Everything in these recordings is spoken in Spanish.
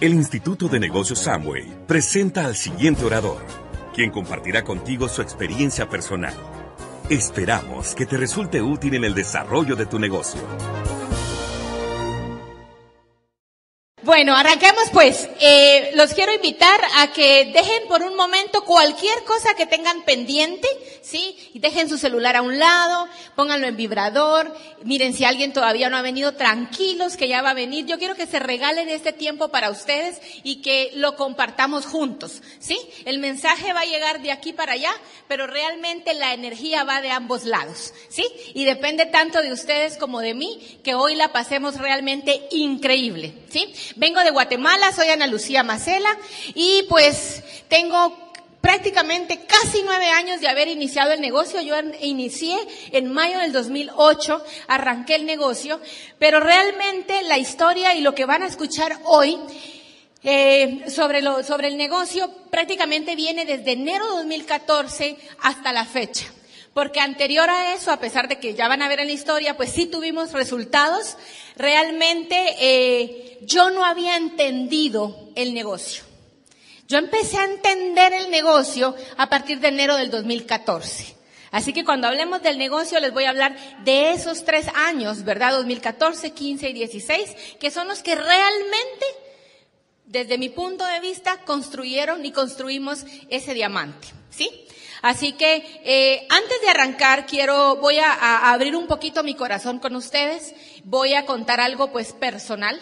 El Instituto de Negocios Samway presenta al siguiente orador, quien compartirá contigo su experiencia personal. Esperamos que te resulte útil en el desarrollo de tu negocio. Bueno, arranquemos pues. Eh, los quiero invitar a que dejen por un momento cualquier cosa que tengan pendiente, ¿sí? Y dejen su celular a un lado, pónganlo en vibrador, miren si alguien todavía no ha venido, tranquilos que ya va a venir. Yo quiero que se regalen este tiempo para ustedes y que lo compartamos juntos, ¿sí? El mensaje va a llegar de aquí para allá, pero realmente la energía va de ambos lados, ¿sí? Y depende tanto de ustedes como de mí que hoy la pasemos realmente increíble, ¿sí? Vengo de Guatemala, soy Ana Lucía Macela y pues tengo prácticamente casi nueve años de haber iniciado el negocio. Yo inicié en mayo del 2008, arranqué el negocio, pero realmente la historia y lo que van a escuchar hoy eh, sobre, lo, sobre el negocio prácticamente viene desde enero de 2014 hasta la fecha. Porque anterior a eso, a pesar de que ya van a ver en la historia, pues sí tuvimos resultados, realmente eh, yo no había entendido el negocio. Yo empecé a entender el negocio a partir de enero del 2014. Así que cuando hablemos del negocio les voy a hablar de esos tres años, ¿verdad? 2014, 15 y 16, que son los que realmente, desde mi punto de vista, construyeron y construimos ese diamante, ¿sí? Así que eh, antes de arrancar quiero voy a, abrir un poquito mi corazón con ustedes. Voy a contar algo pues personal.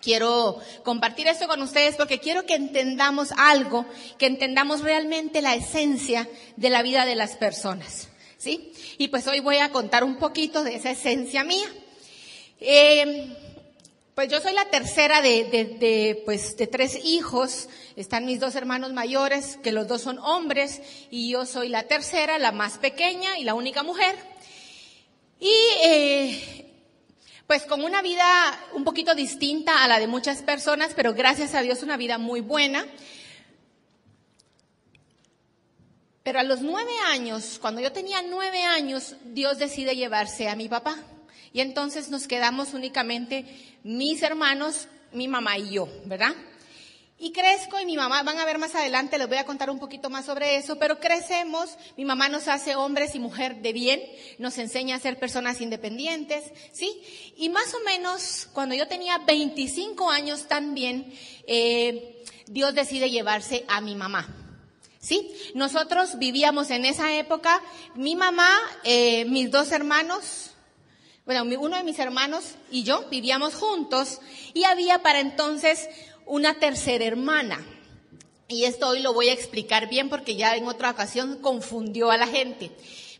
Quiero compartir esto con ustedes porque quiero que entendamos algo, que entendamos realmente la esencia de la vida de las personas, ¿sí? Y pues hoy voy a contar un poquito de esa esencia mía. Eh, pues yo soy la tercera de, de, de, pues, de tres hijos. Están mis dos hermanos mayores, que los dos son hombres, y yo soy la tercera, la más pequeña y la única mujer. Y eh, pues con una vida un poquito distinta a la de muchas personas, pero gracias a Dios una vida muy buena. Pero a los nueve años, cuando yo tenía nueve años, Dios decide llevarse a mi papá. Y entonces nos quedamos únicamente mis hermanos, mi mamá y yo, ¿verdad? Y crezco y mi mamá, van a ver más adelante, les voy a contar un poquito más sobre eso, pero crecemos, mi mamá nos hace hombres y mujer de bien, nos enseña a ser personas independientes, ¿sí? Y más o menos cuando yo tenía 25 años también, eh, Dios decide llevarse a mi mamá. ¿Sí? Nosotros vivíamos en esa época, mi mamá, eh, mis dos hermanos, bueno, uno de mis hermanos y yo vivíamos juntos y había para entonces una tercera hermana. Y esto hoy lo voy a explicar bien porque ya en otra ocasión confundió a la gente.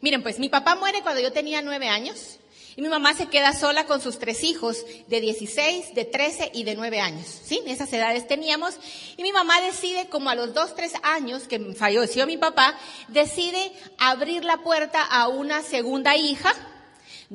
Miren, pues mi papá muere cuando yo tenía nueve años y mi mamá se queda sola con sus tres hijos de 16, de 13 y de nueve años. ¿Sí? Esas edades teníamos. Y mi mamá decide, como a los dos, tres años que falleció mi papá, decide abrir la puerta a una segunda hija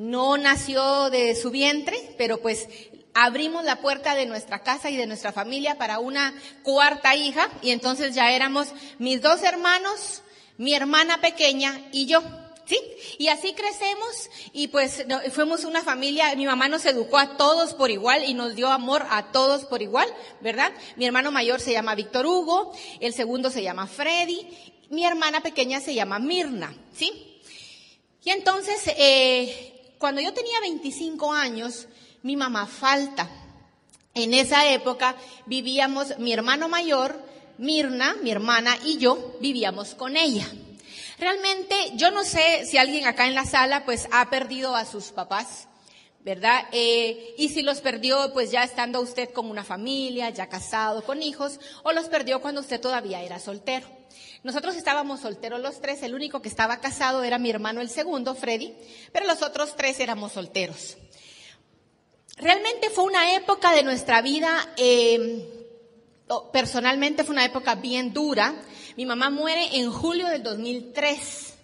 no nació de su vientre, pero pues abrimos la puerta de nuestra casa y de nuestra familia para una cuarta hija y entonces ya éramos mis dos hermanos, mi hermana pequeña y yo. ¿Sí? Y así crecemos y pues fuimos una familia, mi mamá nos educó a todos por igual y nos dio amor a todos por igual, ¿verdad? Mi hermano mayor se llama Víctor Hugo, el segundo se llama Freddy, mi hermana pequeña se llama Mirna, ¿sí? Y entonces, eh, cuando yo tenía 25 años, mi mamá falta. En esa época vivíamos, mi hermano mayor, Mirna, mi hermana y yo vivíamos con ella. Realmente yo no sé si alguien acá en la sala pues ha perdido a sus papás, ¿verdad? Eh, y si los perdió pues ya estando usted con una familia, ya casado, con hijos, o los perdió cuando usted todavía era soltero. Nosotros estábamos solteros los tres, el único que estaba casado era mi hermano el segundo, Freddy, pero los otros tres éramos solteros. Realmente fue una época de nuestra vida, eh, personalmente fue una época bien dura. Mi mamá muere en julio del 2003,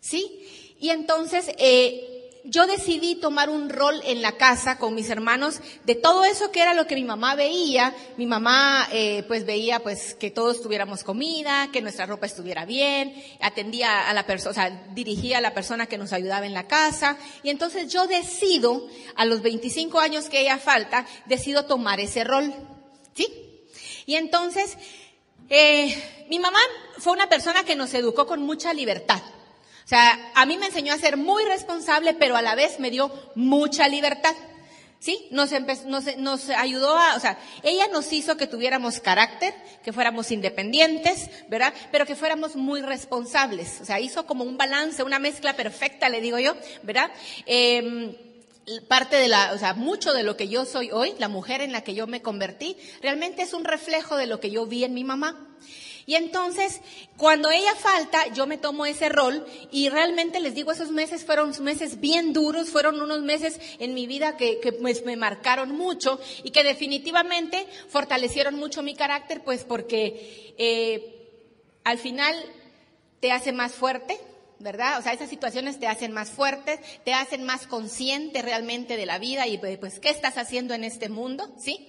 ¿sí? Y entonces eh, yo decidí tomar un rol en la casa con mis hermanos de todo eso que era lo que mi mamá veía. Mi mamá eh, pues veía pues que todos tuviéramos comida, que nuestra ropa estuviera bien, atendía a la persona, o sea, dirigía a la persona que nos ayudaba en la casa. Y entonces yo decido, a los 25 años que ella falta, decido tomar ese rol. ¿Sí? Y entonces, eh, mi mamá fue una persona que nos educó con mucha libertad. O sea, a mí me enseñó a ser muy responsable, pero a la vez me dio mucha libertad. ¿Sí? Nos, nos, nos, ayudó a, o sea, ella nos hizo que tuviéramos carácter, que fuéramos independientes, ¿verdad? Pero que fuéramos muy responsables. O sea, hizo como un balance, una mezcla perfecta, le digo yo, ¿verdad? Eh, parte de la, o sea, mucho de lo que yo soy hoy, la mujer en la que yo me convertí, realmente es un reflejo de lo que yo vi en mi mamá. Y entonces, cuando ella falta, yo me tomo ese rol y realmente les digo, esos meses fueron meses bien duros, fueron unos meses en mi vida que, que pues, me marcaron mucho y que definitivamente fortalecieron mucho mi carácter, pues porque eh, al final te hace más fuerte, ¿verdad? O sea, esas situaciones te hacen más fuerte, te hacen más consciente realmente de la vida y pues qué estás haciendo en este mundo, ¿sí?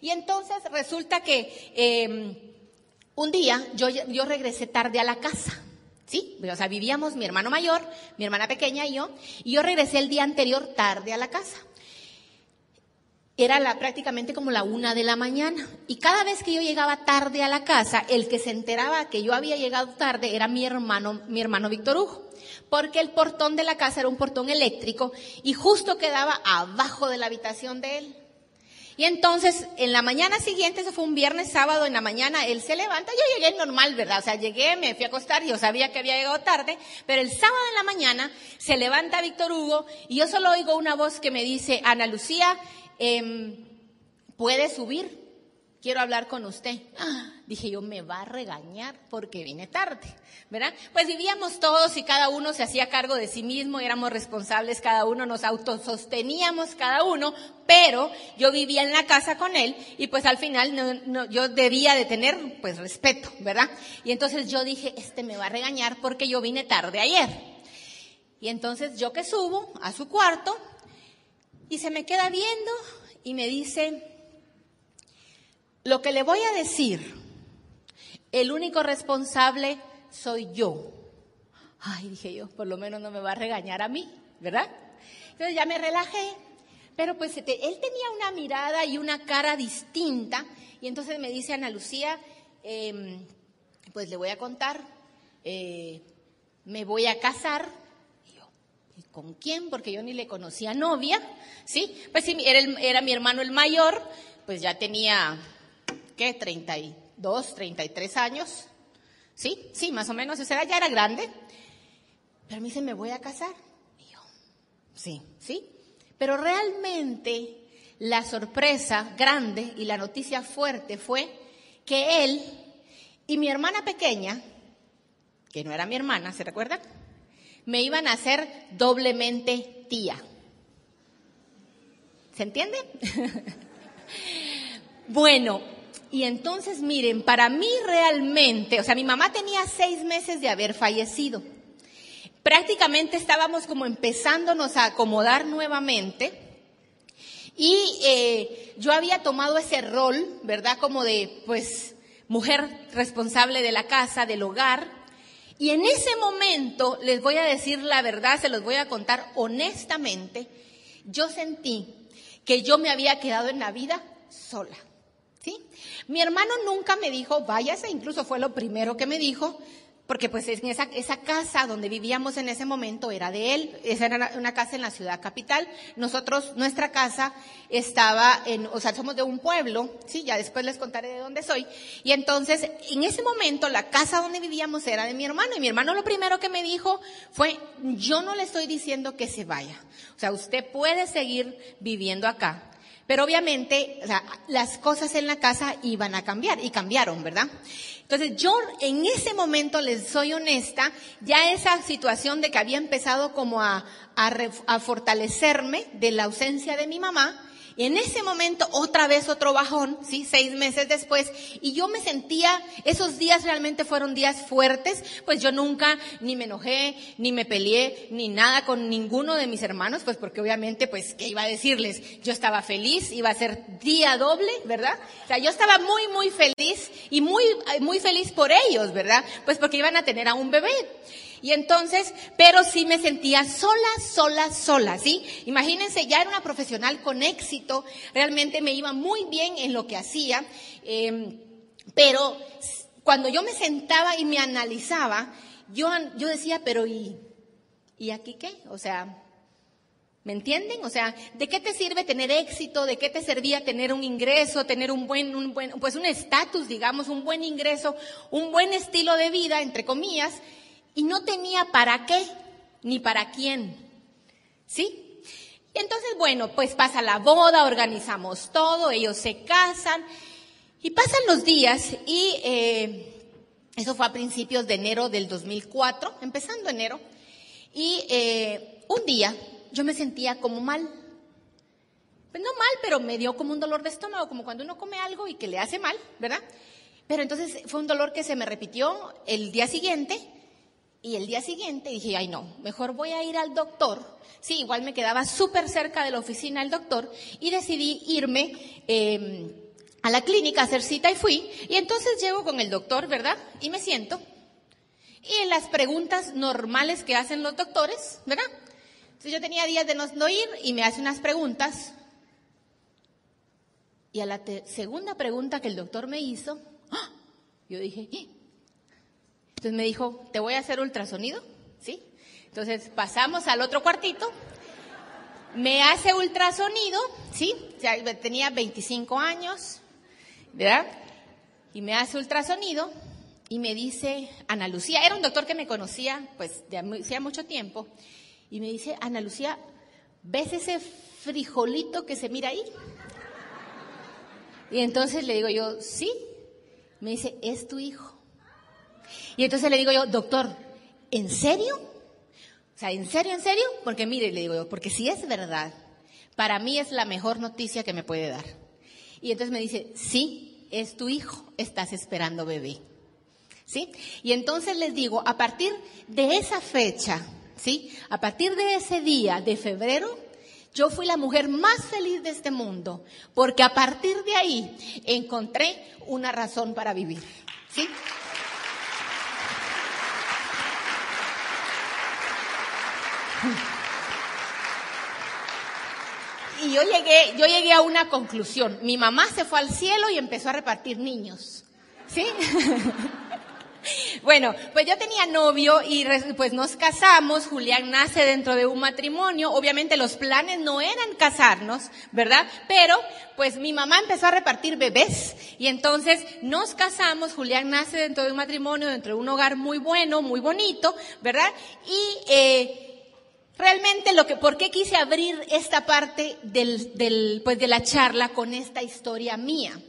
Y entonces resulta que eh, un día yo, yo regresé tarde a la casa. ¿Sí? O sea, vivíamos mi hermano mayor, mi hermana pequeña y yo, y yo regresé el día anterior tarde a la casa. Era la, prácticamente como la una de la mañana. Y cada vez que yo llegaba tarde a la casa, el que se enteraba que yo había llegado tarde era mi hermano, mi hermano Víctor Hugo. Porque el portón de la casa era un portón eléctrico y justo quedaba abajo de la habitación de él. Y entonces, en la mañana siguiente, eso fue un viernes, sábado, en la mañana, él se levanta. Yo llegué normal, ¿verdad? O sea, llegué, me fui a acostar, yo sabía que había llegado tarde, pero el sábado en la mañana se levanta Víctor Hugo y yo solo oigo una voz que me dice, Ana Lucía, eh, ¿puede subir? Quiero hablar con usted. Ah, dije yo, me va a regañar porque vine tarde, ¿verdad? Pues vivíamos todos y cada uno se hacía cargo de sí mismo, éramos responsables, cada uno nos autososteníamos cada uno, pero yo vivía en la casa con él y pues al final yo debía de tener pues respeto, ¿verdad? Y entonces yo dije, este me va a regañar porque yo vine tarde ayer. Y entonces yo que subo a su cuarto, y se me queda viendo y me dice, lo que le voy a decir, el único responsable soy yo. Ay, dije yo, por lo menos no me va a regañar a mí, ¿verdad? Entonces ya me relajé, pero pues él tenía una mirada y una cara distinta y entonces me dice Ana Lucía, eh, pues le voy a contar, eh, me voy a casar ¿Con quién? Porque yo ni le conocía novia, ¿sí? Pues sí, era, era mi hermano el mayor, pues ya tenía, ¿qué? 32, 33 años, ¿sí? Sí, más o menos, o sea, ya era grande. Pero me dice, me voy a casar. Y yo, sí, ¿sí? Pero realmente la sorpresa grande y la noticia fuerte fue que él y mi hermana pequeña, que no era mi hermana, ¿se recuerdan? Me iban a hacer doblemente tía. ¿Se entiende? bueno, y entonces miren, para mí realmente, o sea, mi mamá tenía seis meses de haber fallecido. Prácticamente estábamos como empezándonos a acomodar nuevamente. Y eh, yo había tomado ese rol, ¿verdad? Como de, pues, mujer responsable de la casa, del hogar. Y en ese momento, les voy a decir la verdad, se los voy a contar honestamente, yo sentí que yo me había quedado en la vida sola. ¿Sí? Mi hermano nunca me dijo, váyase, incluso fue lo primero que me dijo, porque pues en esa, esa casa donde vivíamos en ese momento era de él, esa era una casa en la ciudad capital. Nosotros, nuestra casa estaba en, o sea, somos de un pueblo, sí, ya después les contaré de dónde soy. Y entonces, en ese momento, la casa donde vivíamos era de mi hermano, y mi hermano lo primero que me dijo fue, yo no le estoy diciendo que se vaya. O sea, usted puede seguir viviendo acá, pero obviamente las cosas en la casa iban a cambiar y cambiaron, ¿verdad? Entonces yo en ese momento, les soy honesta, ya esa situación de que había empezado como a, a fortalecerme de la ausencia de mi mamá, y en ese momento, otra vez otro bajón, ¿sí? Seis meses después, y yo me sentía, esos días realmente fueron días fuertes, pues yo nunca ni me enojé, ni me peleé, ni nada con ninguno de mis hermanos, pues porque obviamente, pues, ¿qué iba a decirles? Yo estaba feliz, iba a ser día doble, ¿verdad? O sea, yo estaba muy, muy feliz y muy, muy feliz por ellos, ¿verdad? Pues porque iban a tener a un bebé. Y entonces, pero sí me sentía sola, sola, sola, ¿sí? Imagínense, ya era una profesional con éxito, realmente me iba muy bien en lo que hacía, em, pero cuando yo me sentaba y me analizaba, yo, yo decía, pero ¿y, ¿y aquí qué? O sea, ¿Me entienden? O sea, ¿de qué te sirve tener éxito? ¿De qué te servía tener un ingreso, tener un buen, un buen, pues un estatus, digamos, un buen ingreso, un buen estilo de vida, entre comillas, y no tenía para qué ni para quién? ¿Sí? Y entonces, bueno, pues pasa la boda, organizamos todo, ellos se casan y pasan los días y eh, eso fue a principios de enero del 2004, empezando enero, y eh, un día yo me sentía como mal. Pues no mal, pero me dio como un dolor de estómago, como cuando uno come algo y que le hace mal, ¿verdad? Pero entonces fue un dolor que se me repitió el día siguiente y el día siguiente dije, ay no, mejor voy a ir al doctor. Sí, igual me quedaba súper cerca de la oficina del doctor y decidí irme em, a la clínica a hacer cita y fui. Y entonces llego con el doctor, ¿verdad? Y me siento. Y en las preguntas normales que hacen los doctores, ¿verdad? yo tenía días de no, ir y me hace unas preguntas. Y a la segunda pregunta que el doctor me hizo, ¡ah! yo dije, ¿Eh? Entonces me dijo, ¿te voy a hacer ultrasonido? ¿Sí? Entonces pasamos al otro cuartito, me hace ultrasonido, ¿sí? tenía 25 años, ¿verdad? Y me hace ultrasonido y me dice, Ana Lucía, era un doctor que me conocía pues de hacía mucho tiempo, y me dice, Ana Lucía, ¿ves ese frijolito que se mira ahí? Y entonces le digo yo, sí. Me dice, es tu hijo. Y entonces le digo yo, doctor, ¿en serio? O sea, ¿en serio, en serio? Porque mire, le digo yo, porque si es verdad, para mí es la mejor noticia que me puede dar. Y entonces me dice, sí, es tu hijo, estás esperando bebé. ¿Sí? Y entonces les digo, a partir de esa fecha, ¿sí? A partir de ese día de febrero, yo fui la mujer más feliz de este mundo, porque a partir de ahí encontré una razón para vivir, ¿sí? Y yo llegué, yo llegué a una conclusión. Mi mamá se fue al cielo y empezó a repartir niños. ¿Sí? Bueno, pues yo tenía novio y pues nos casamos, Julián nace dentro de un matrimonio, obviamente los planes no eran casarnos, ¿verdad? Pero pues mi mamá empezó a repartir bebés y entonces nos casamos, Julián nace dentro de un matrimonio, dentro de un hogar muy bueno, muy bonito, ¿verdad? Y eh, Realmente lo que, ¿por qué quise abrir esta parte del, del, pues de la charla con esta historia mía?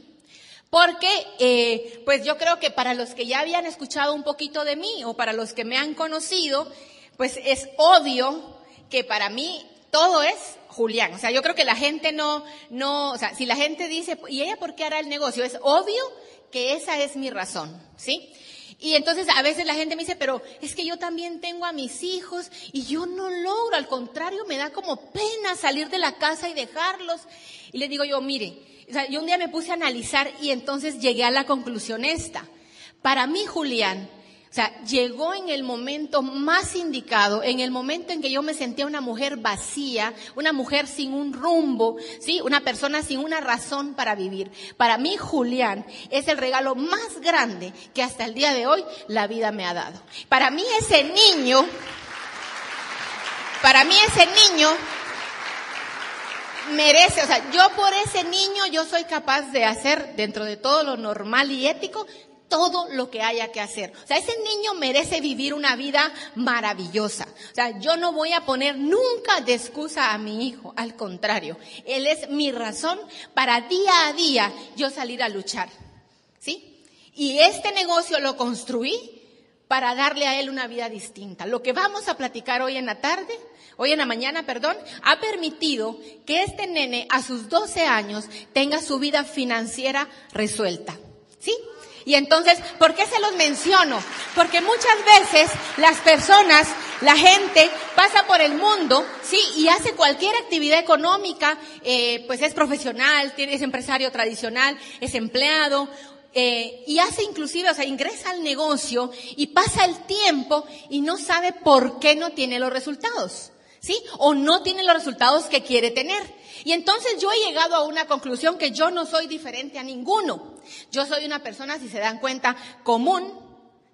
Porque, eh, pues yo creo que para los que ya habían escuchado un poquito de mí o para los que me han conocido, pues es obvio que para mí todo es Julián. O sea, yo creo que la gente no, no, o sea, si la gente dice, ¿y ella por qué hará el negocio? Es obvio que esa es mi razón, ¿sí? Y entonces a veces la gente me dice, pero es que yo también tengo a mis hijos y yo no logro, al contrario, me da como pena salir de la casa y dejarlos. Y le digo yo, mire, o sea, yo un día me puse a analizar y entonces llegué a la conclusión esta. Para mí, Julián, sea, llegó en el momento más indicado, en el momento en que yo me sentía una mujer vacía, una mujer sin un rumbo, ¿sí? Una persona sin una razón para vivir. Para mí, Julián, es el regalo más grande que hasta el día de hoy la vida me ha dado. Para mí ese niño, para mí ese niño merece, o sea, yo por ese niño yo soy capaz de hacer dentro de todo lo normal y ético todo lo que haya que hacer. O sea, ese niño merece vivir una vida maravillosa. O sea, yo no voy a poner nunca de excusa a mi hijo, al contrario, él es mi razón para día a día yo salir a luchar. ¿Sí? Y este negocio lo construí para darle a él una vida distinta. Lo que vamos a platicar hoy en la tarde hoy en la mañana, perdón, ha permitido que este nene a sus 12 años tenga su vida financiera resuelta. ¿Sí? Y entonces, ¿por qué se los menciono? Porque muchas veces las personas, la gente pasa por el mundo, sí, y hace cualquier actividad económica, eh, pues es profesional, es empresario tradicional, es empleado, eh, y hace inclusive, o sea, ingresa al negocio y pasa el tiempo y no sabe por qué no tiene los resultados. ¿Sí? O no tiene los resultados que quiere tener. Y entonces yo he llegado a una conclusión que yo no soy diferente a ninguno. Yo soy una persona, si se dan cuenta, común,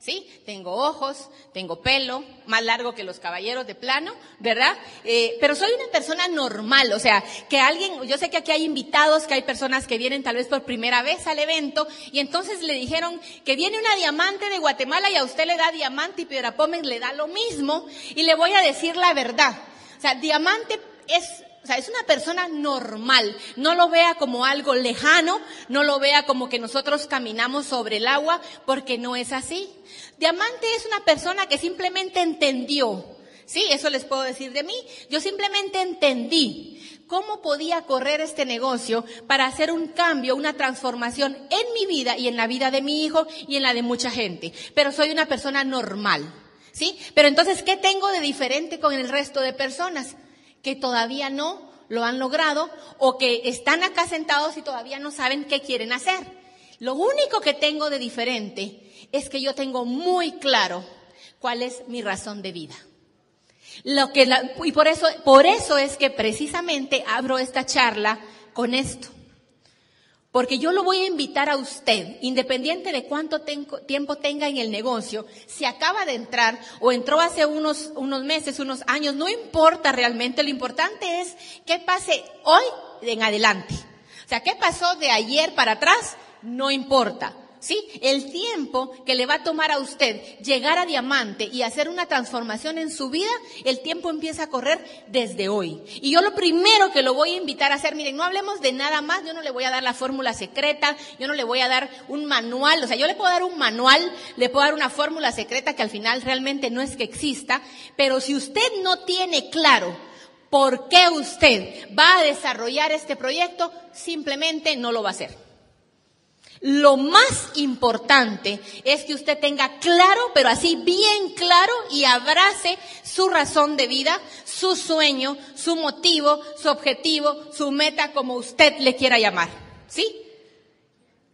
¿sí? Tengo ojos, tengo pelo, más largo que los caballeros de plano, ¿verdad? Eh, pero soy una persona normal, o sea, que alguien, yo sé que aquí hay invitados, que hay personas que vienen tal vez por primera vez al evento, y entonces le dijeron que viene una diamante de Guatemala y a usted le da diamante y Piedra Pómez le da lo mismo, y le voy a decir la verdad. Sea, diamante es o sea, es una persona normal. No lo vea como algo lejano, no lo vea como que nosotros caminamos sobre el agua, porque no es así. Diamante es una persona que simplemente entendió. Sí, eso les puedo decir de mí. Yo simplemente entendí cómo podía correr este negocio para hacer un cambio, una transformación en mi vida y en la vida de mi hijo y en la de mucha gente. Pero soy una persona normal. ¿Sí? Pero entonces, ¿qué tengo de diferente con el resto de personas? que todavía no lo han logrado o que están acá sentados y todavía no saben qué quieren hacer. Lo único que tengo de diferente es que yo tengo muy claro cuál es mi razón de vida. Lo que y por eso, por eso es que precisamente abro esta charla con esto. Porque yo lo voy a invitar a usted, independiente de cuánto tiempo tenga en el negocio, si acaba de entrar o entró hace unos, meses, unos años, no importa realmente, lo importante es qué pase hoy en adelante. O sea, qué pasó de ayer para atrás, no importa. ¿Sí? El tiempo que le va a tomar a usted llegar a diamante y hacer una transformación en su vida, el tiempo empieza a correr desde hoy. Y yo lo primero que lo voy a invitar a hacer, miren, no hablemos de nada más, yo no le voy a dar la fórmula secreta, yo no le voy a dar un manual, o sea, yo le puedo dar un manual, le puedo dar una fórmula secreta que al final realmente no es que exista, pero si usted no tiene claro por qué usted va a desarrollar este proyecto, simplemente no lo va a hacer. Lo más importante es que usted tenga claro, pero así bien claro, y abrace su razón de vida, su sueño, su motivo, su objetivo, su meta, como usted le quiera llamar. ¿Sí?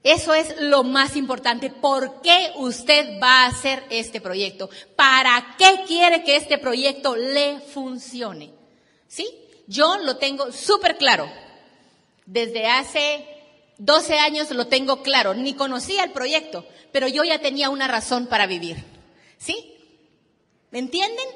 Eso es lo más importante. ¿Por qué usted va a hacer este proyecto? ¿Para qué quiere que este proyecto le funcione? ¿Sí? Yo lo tengo súper claro. Desde hace 12 años lo tengo claro, ni conocía el proyecto, pero yo ya tenía una razón para vivir. ¿Sí? ¿Me entienden?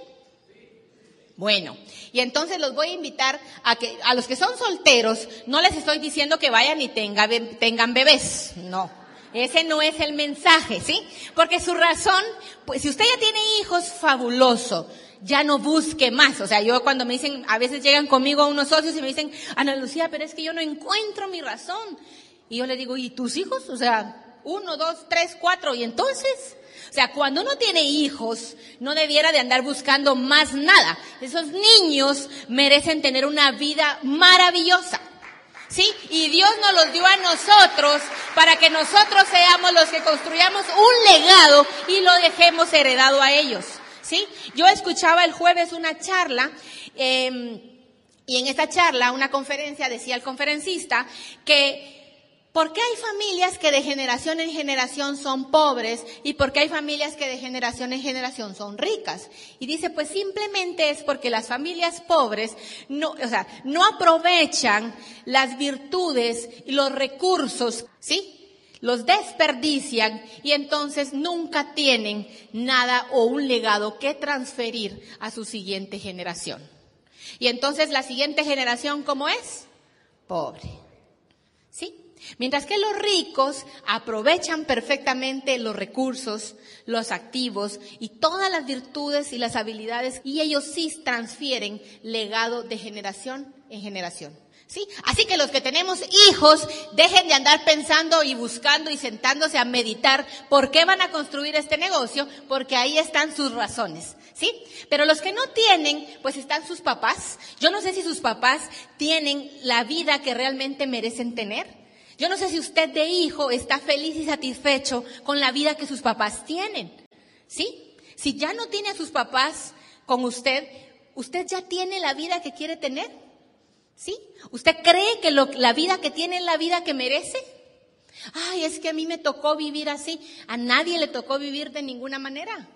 Bueno, y entonces los voy a invitar a que a los que son solteros, no les estoy diciendo que vayan y tengan bebés, no. Ese no es el mensaje, ¿sí? Porque su razón, pues si usted ya tiene hijos, fabuloso ya no busque más. O sea, yo cuando me dicen, a veces llegan conmigo unos socios y me dicen, Ana Lucía, pero es que yo no encuentro mi razón. Y yo le digo, ¿y tus hijos? O sea, uno, dos, tres, cuatro. ¿Y entonces? O sea, cuando uno tiene hijos, no debiera de andar buscando más nada. Esos niños merecen tener una vida maravillosa. ¿Sí? Y Dios nos los dio a nosotros para que nosotros seamos los que construyamos un legado y lo dejemos heredado a ellos. ¿Sí? Yo escuchaba el jueves una charla, eh, y en esta charla, una conferencia, decía el conferencista que ¿Por qué hay familias que de generación en generación son pobres y por qué hay familias que de generación en generación son ricas? Y dice, pues simplemente es porque las familias pobres no, o sea, no aprovechan las virtudes y los recursos, ¿sí? Los desperdician y entonces nunca tienen nada o un legado que transferir a su siguiente generación. Y entonces la siguiente generación, ¿cómo es? Pobre. Mientras que los ricos aprovechan perfectamente los recursos, los activos y todas las virtudes y las habilidades y ellos sí transfieren legado de generación en generación. ¿Sí? Así que los que tenemos hijos, dejen de andar pensando y buscando y sentándose a meditar por qué van a construir este negocio, porque ahí están sus razones. ¿Sí? Pero los que no tienen, pues están sus papás. Yo no sé si sus papás tienen la vida que realmente merecen tener. Yo no sé si usted de hijo está feliz y satisfecho con la vida que sus papás tienen. ¿Sí? Si ya no tiene a sus papás con usted, ¿usted ya tiene la vida que quiere tener? ¿Sí? ¿Usted cree que la vida que tiene es la vida que merece? Ay, es que a mí me tocó vivir así. A nadie le tocó vivir de ninguna manera.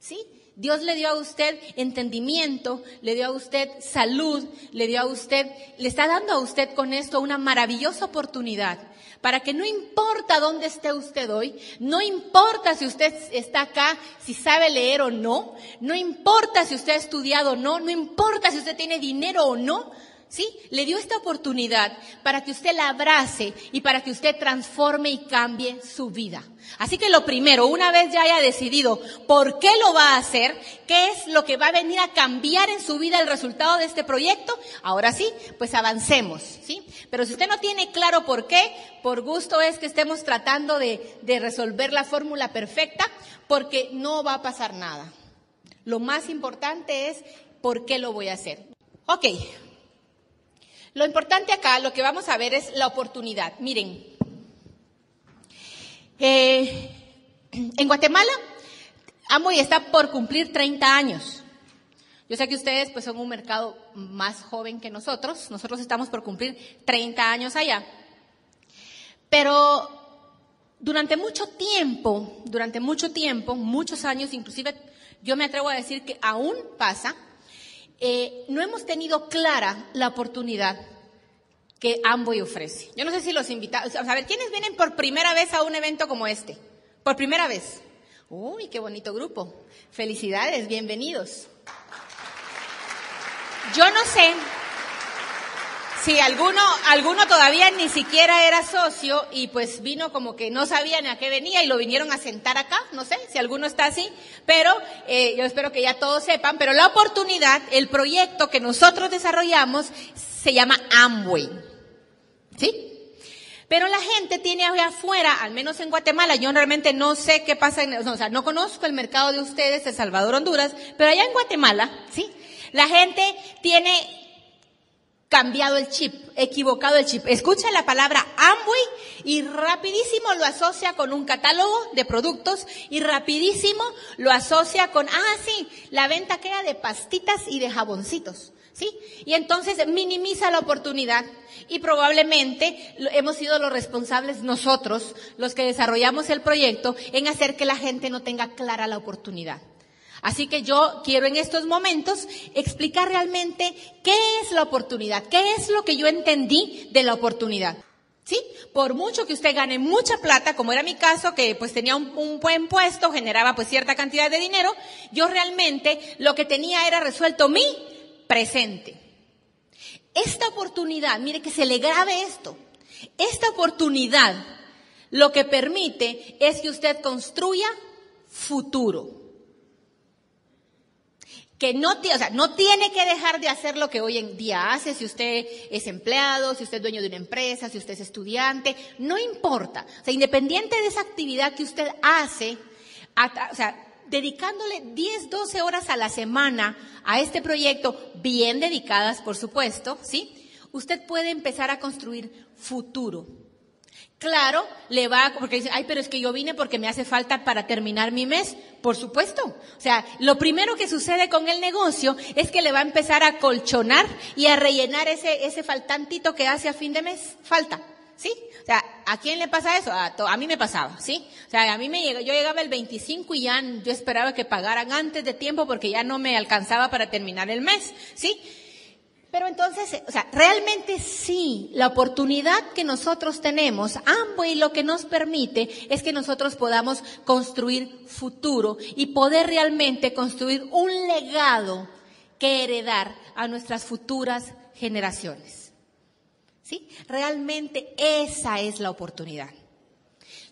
¿Sí? Dios le dio a usted entendimiento, le dio a usted salud, le dio a usted, le está dando a usted con esto una maravillosa oportunidad. Para que no importa dónde esté usted hoy, no importa si usted está acá, si sabe leer o no, no importa si usted ha estudiado o no, no importa si usted tiene dinero o no, ¿sí? Le dio esta oportunidad para que usted la abrace y para que usted transforme y cambie su vida. Así que lo primero, una vez ya haya decidido por qué lo va a hacer, qué es lo que va a venir a cambiar en su vida el resultado de este proyecto, ahora sí, pues avancemos, ¿sí? Pero si usted no tiene claro por qué, por gusto es que estemos tratando de, de resolver la fórmula perfecta, porque no va a pasar nada. Lo más importante es por qué lo voy a hacer. Ok, lo importante acá, lo que vamos a ver es la oportunidad. Miren, eh, en Guatemala, Amway está por cumplir 30 años. Yo sé que ustedes pues son un mercado más joven que nosotros. Nosotros estamos por cumplir 30 años allá. Pero durante mucho tiempo, durante mucho tiempo, muchos años, inclusive yo me atrevo a decir que aún pasa, eh, no hemos tenido clara la oportunidad que Amboy ofrece. Yo no sé si los invitados, a ver, ¿quiénes vienen por primera vez a un evento como este? Por primera vez. Uy, qué bonito grupo. Felicidades, bienvenidos. Yo no sé si alguno, alguno todavía ni siquiera era socio y pues vino como que no sabía ni a qué venía y lo vinieron a sentar acá, no sé si alguno está así, pero eh, yo espero que ya todos sepan, pero la oportunidad, el proyecto que nosotros desarrollamos se llama Amway, ¿sí? Pero la gente tiene allá afuera, al menos en Guatemala, yo realmente no sé qué pasa, en, o sea, no conozco el mercado de ustedes, El Salvador, Honduras, pero allá en Guatemala, ¿sí? La gente tiene cambiado el chip, equivocado el chip. Escucha la palabra Amway y rapidísimo lo asocia con un catálogo de productos y rapidísimo lo asocia con, ah, sí, la venta queda de pastitas y de jaboncitos. ¿Sí? Y entonces minimiza la oportunidad y probablemente hemos sido los responsables nosotros, los que desarrollamos el proyecto, en hacer que la gente no tenga clara la oportunidad. Así que yo quiero en estos momentos explicar realmente qué es la oportunidad, qué es lo que yo entendí de la oportunidad. ¿Sí? Por mucho que usted gane mucha plata, como era mi caso, que pues tenía un, buen puesto, generaba pues cierta cantidad de dinero, yo realmente lo que tenía era resuelto mi presente. Esta oportunidad, mire que se le grabe esto, esta oportunidad lo que permite es que usted construya futuro que no, o sea, no tiene que dejar de hacer lo que hoy en día hace, si usted es empleado, si usted es dueño de una empresa, si usted es estudiante, no importa. O sea, independiente de esa actividad que usted hace, o sea, dedicándole 10, 12 horas a la semana a este proyecto, bien dedicadas, por supuesto, ¿sí? Usted puede empezar a construir futuro. Claro, le va, porque dice, ay, pero es que yo vine porque me hace falta para terminar mi mes. Por supuesto. O sea, lo primero que sucede con el negocio es que le va a empezar a colchonar y a rellenar ese, ese faltantito que hace a fin de mes. Falta. ¿Sí? O sea, ¿a quién le pasa eso? A, mí me pasaba, ¿sí? O sea, a mí me llega, yo llegaba el 25 y ya yo esperaba que pagaran antes de tiempo porque ya no me alcanzaba para terminar el mes, ¿sí? Pero entonces, o sea, realmente sí, la oportunidad que nosotros tenemos, y lo que nos permite es que nosotros podamos construir futuro y poder realmente construir un legado que heredar a nuestras futuras generaciones. ¿Sí? Realmente esa es la oportunidad.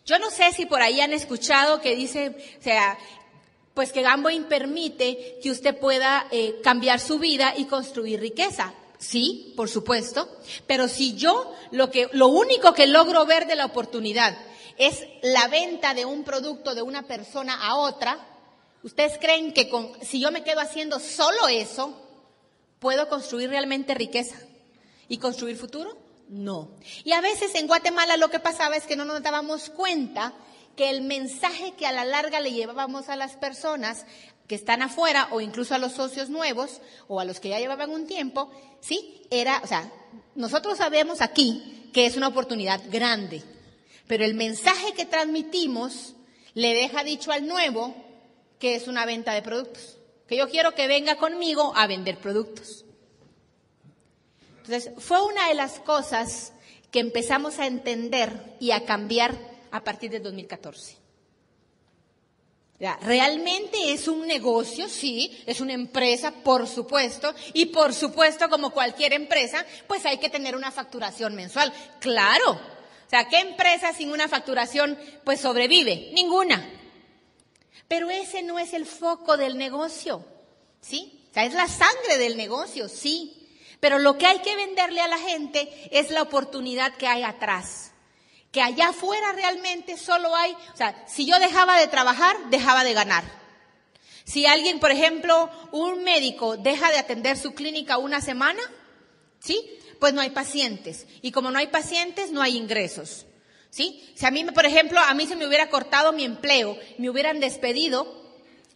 Yo no sé si por ahí han escuchado que dice, o sea, pues que Gamboin permite que usted pueda eh, cambiar su vida y construir riqueza. Sí, por supuesto, pero si yo lo que lo único que logro ver de la oportunidad es la venta de un producto de una persona a otra, ¿ustedes creen que con, si yo me quedo haciendo solo eso, puedo construir realmente riqueza y construir futuro? No. Y a veces en Guatemala lo que pasaba es que no nos dábamos cuenta que el mensaje que a la larga le llevábamos a las personas que están afuera o incluso a los socios nuevos o a los que ya llevaban un tiempo, sí, era, o sea, nosotros sabemos aquí que es una oportunidad grande, Pero el mensaje que transmitimos le deja dicho al nuevo que es una venta de productos, que yo quiero que venga conmigo a vender productos. Entonces, fue una de las cosas que empezamos a entender y a cambiar a partir del 2014. Realmente es un negocio, sí, es una empresa, por supuesto, y por supuesto, como cualquier empresa, pues hay que tener una facturación mensual. Claro. O sea, ¿qué empresa sin una facturación pues sobrevive? Ninguna. Pero ese no es el foco del negocio, ¿sí? O sea, es la sangre del negocio, sí. Pero lo que hay que venderle a la gente es la oportunidad que hay atrás que allá afuera realmente solo hay, o sea, si yo dejaba de trabajar, dejaba de ganar. Si alguien, por ejemplo, un médico deja de atender su clínica una semana, ¿sí? Pues no hay pacientes. Y como no hay pacientes, no hay ingresos. ¿Sí? Si a mí, por ejemplo, a mí se me hubiera cortado mi empleo, me hubieran despedido,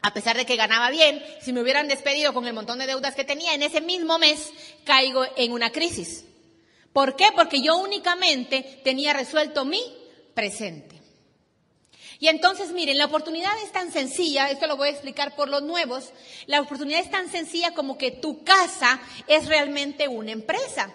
a pesar de que ganaba bien, si me hubieran despedido con el montón de deudas que tenía, en ese mismo mes caigo en una crisis. ¿Por qué? Porque yo únicamente tenía resuelto mi presente. Y entonces, miren, la oportunidad es tan sencilla, esto lo voy a explicar por los nuevos, la oportunidad es tan sencilla como que tu casa es realmente una empresa.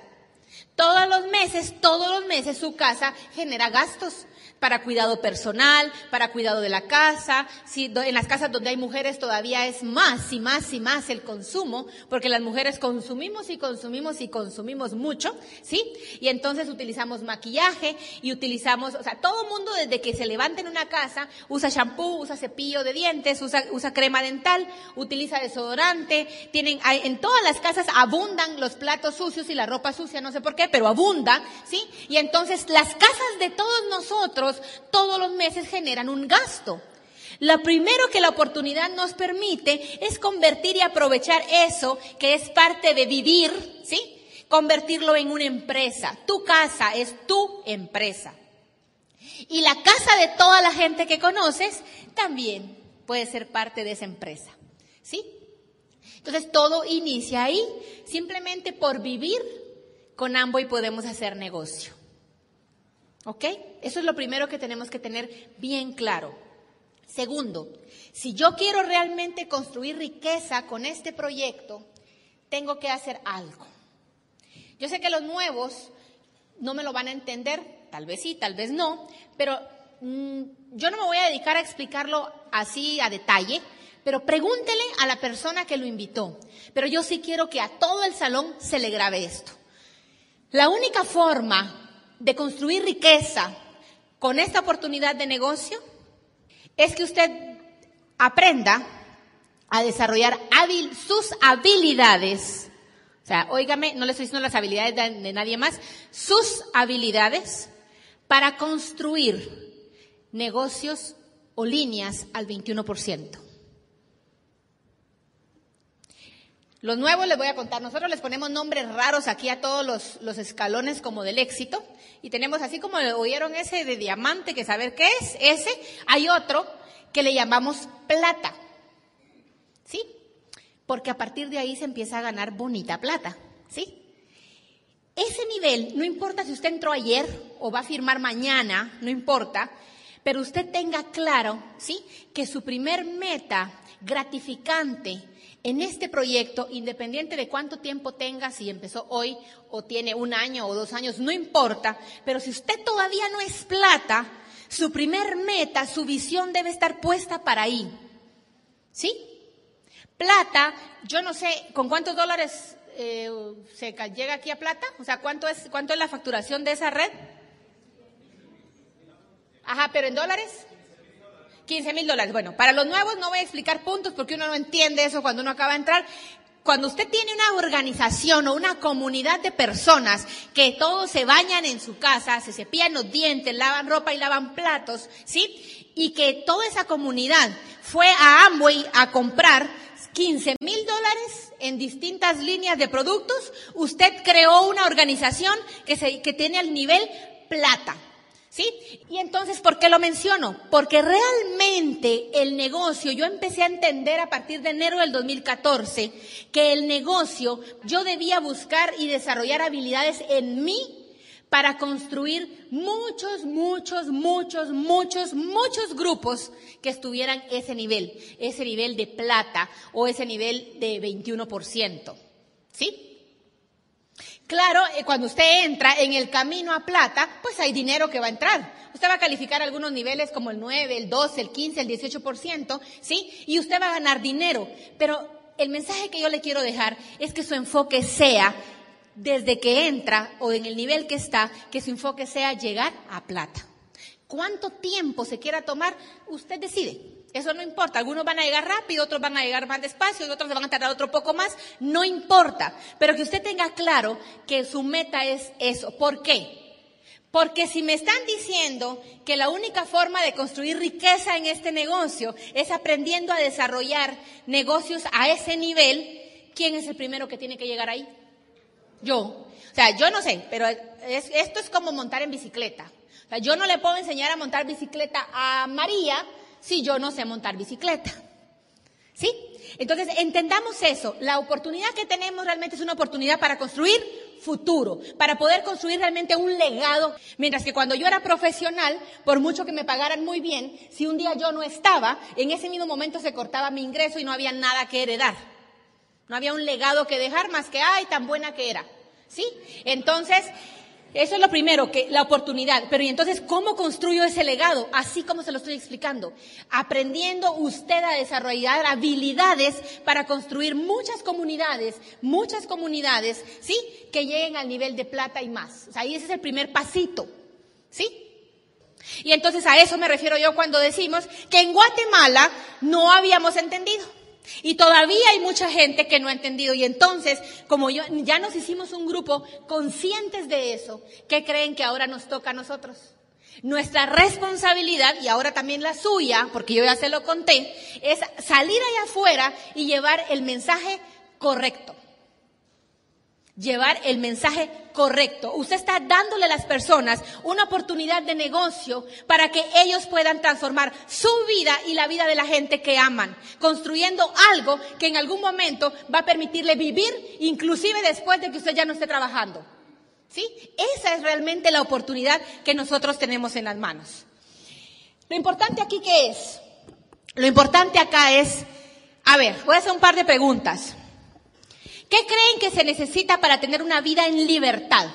Todos los meses, todos los meses su casa genera gastos para cuidado personal, para cuidado de la casa. Si, en las casas donde hay mujeres todavía es más y más y más el consumo, porque las mujeres consumimos y consumimos y consumimos mucho, ¿sí? Y entonces utilizamos maquillaje y utilizamos, o sea, todo mundo desde que se levanta en una casa usa shampoo, usa cepillo de dientes, usa, usa crema dental, utiliza desodorante, tienen, en todas las casas abundan los platos sucios y la ropa sucia, no sé por qué, pero abunda, ¿sí? Y entonces las casas de todos nosotros todos los meses generan un gasto. Lo primero que la oportunidad nos permite es convertir y aprovechar eso que es parte de vivir, ¿sí? Convertirlo en una empresa. Tu casa es tu empresa. Y la casa de toda la gente que conoces también puede ser parte de esa empresa, ¿sí? Entonces todo inicia ahí, simplemente por vivir con y podemos hacer negocio. ¿Ok? Eso es lo primero que tenemos que tener bien claro. Segundo, si yo quiero realmente construir riqueza con este proyecto, tengo que hacer algo. Yo sé que los nuevos no me lo van a entender, tal vez sí, tal vez no, pero mm, yo no me voy a dedicar a explicarlo así a detalle, pero pregúntele a la persona que lo invitó. Pero yo sí quiero que a todo el salón se le grabe esto. La única forma de construir riqueza con esta oportunidad de negocio es que usted aprenda a desarrollar sus habilidades. O sea, óigame, no le estoy diciendo las habilidades de, nadie más, sus habilidades para construir negocios o líneas al 21%. Los nuevos les voy a contar. Nosotros les ponemos nombres raros aquí a todos los, escalones como del éxito. Y tenemos así como oyeron ese de diamante, que saber qué es, ese. Hay otro que le llamamos plata. ¿Sí? Porque a partir de ahí se empieza a ganar bonita plata. ¿Sí? Ese nivel, no importa si usted entró ayer o va a firmar mañana, no importa, pero usted tenga claro, ¿sí? Que su primer meta gratificante en este proyecto, independiente de cuánto tiempo tenga, si empezó hoy o tiene un año o dos años, no importa, pero si usted todavía no es plata, su primer meta, su visión debe estar puesta para ahí. ¿Sí? Plata, yo no sé, ¿con cuántos dólares eh, se llega aquí a plata? O sea, ¿cuánto es, ¿cuánto es la facturación de esa red? Ajá, pero en dólares. 15 mil dólares. Bueno, para los nuevos no voy a explicar puntos porque uno no entiende eso cuando uno acaba de entrar. Cuando usted tiene una organización o una comunidad de personas que todos se bañan en su casa, se cepillan los dientes, lavan ropa y lavan platos, ¿sí? Y que toda esa comunidad fue a Amway a comprar 15 mil dólares en distintas líneas de productos, usted creó una organización que, se, que tiene el nivel plata. ¿Sí? Y entonces, ¿por qué lo menciono? Porque realmente el negocio, yo empecé a entender a partir de enero del 2014 que el negocio, yo debía buscar y desarrollar habilidades en mí para construir muchos, muchos, muchos, muchos, muchos grupos que estuvieran ese nivel, ese nivel de plata o ese nivel de 21%. ¿Sí? Claro, eh, cuando usted entra en el camino a plata, pues hay dinero que va a entrar. Usted va a calificar algunos niveles como el 9, el 12, el 15, el 18%, ¿sí? Y usted va a ganar dinero. Pero el mensaje que yo le quiero dejar es que su enfoque sea desde que entra o en el nivel que está, que su enfoque sea llegar a plata. ¿Cuánto tiempo se quiera tomar? Usted decide. Eso no importa. Algunos van a llegar rápido, otros van a llegar más despacio otros se van a tardar otro poco más. No importa. Pero que usted tenga claro que su meta es eso. ¿Por qué? Porque si me están diciendo que la única forma de construir riqueza en este negocio es aprendiendo a desarrollar negocios a ese nivel, ¿quién es el primero que tiene que llegar ahí? Yo. O sea, yo no sé, pero esto es como montar en bicicleta. O sea, yo no le puedo enseñar a montar bicicleta a María si yo no sé montar bicicleta. ¿Sí? Entonces, entendamos eso. La oportunidad que tenemos realmente es una oportunidad para construir futuro, para poder construir realmente un legado. Mientras que cuando yo era profesional, por mucho que me pagaran muy bien, si un día yo no estaba, en ese mismo momento se cortaba mi ingreso y no había nada que heredar. No había un legado que dejar más que, ay, tan buena que era. ¿Sí? Entonces, eso es lo primero, que la oportunidad. Pero y entonces, ¿cómo construyo ese legado? Así como se lo estoy explicando. Aprendiendo usted a desarrollar habilidades para construir muchas comunidades, muchas comunidades, ¿sí? Que lleguen al nivel de plata y más. O sea, ahí ese es el primer pasito. ¿Sí? Y entonces a eso me refiero yo cuando decimos que en Guatemala no habíamos entendido. Y todavía hay mucha gente que no ha entendido. Y entonces, como yo, ya nos hicimos un grupo conscientes de eso, que creen que ahora nos toca a nosotros. Nuestra responsabilidad, y ahora también la suya, porque yo ya se lo conté, es salir allá afuera y llevar el mensaje correcto llevar el mensaje correcto. Usted está dándole a las personas una oportunidad de negocio para que ellos puedan transformar su vida y la vida de la gente que aman, construyendo algo que en algún momento va a permitirle vivir, inclusive después de que usted ya no esté trabajando. ¿Sí? Esa es realmente la oportunidad que nosotros tenemos en las manos. Lo importante aquí qué es? Lo importante acá es, a ver, voy a hacer un par de preguntas. ¿Qué creen que se necesita para tener una vida en libertad?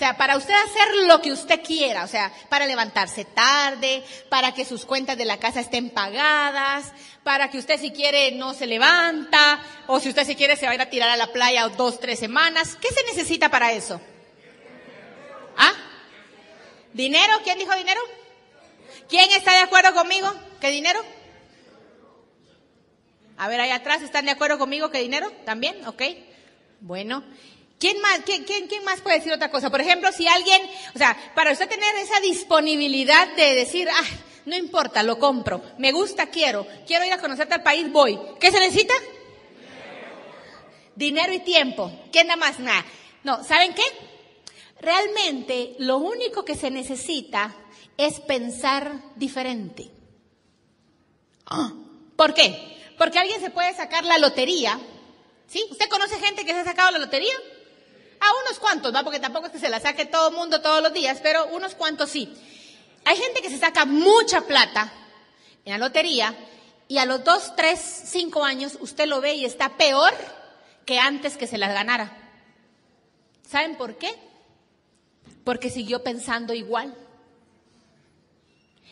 O sea, para usted hacer lo que usted quiera, o sea, para levantarse tarde, para que sus cuentas de la casa estén pagadas, para que usted si quiere no se levanta, o si usted si quiere se va a a tirar a la playa dos, tres semanas. ¿Qué se necesita para eso? ¿Ah? ¿Dinero? ¿Quién dijo dinero? ¿Quién está de acuerdo conmigo? ¿Qué dinero? A ver, ahí atrás, ¿están de acuerdo conmigo que dinero? ¿También? ¿Ok? Bueno. ¿Quién más, quién, quién, más puede decir otra cosa? Por ejemplo, si alguien, o sea, para usted tener esa disponibilidad de decir, ah, no importa, lo compro, me gusta, quiero, quiero ir a conocerte al país, voy. ¿Qué se necesita? Dinero y tiempo. ¿Quién da más? Nada. No, ¿saben qué? Realmente lo único que se necesita es pensar diferente. Ah, ¿Por qué? Porque alguien se puede sacar la lotería. ¿Sí? ¿Usted conoce gente que se ha sacado la lotería? A unos cuantos, ¿no? Porque tampoco es que se la saque todo el mundo todos los días, pero unos cuantos sí. Hay gente que se saca mucha plata en la lotería y a los dos, tres, cinco años usted lo ve y está peor que antes que se las ganara. ¿Saben por qué? Porque siguió pensando igual.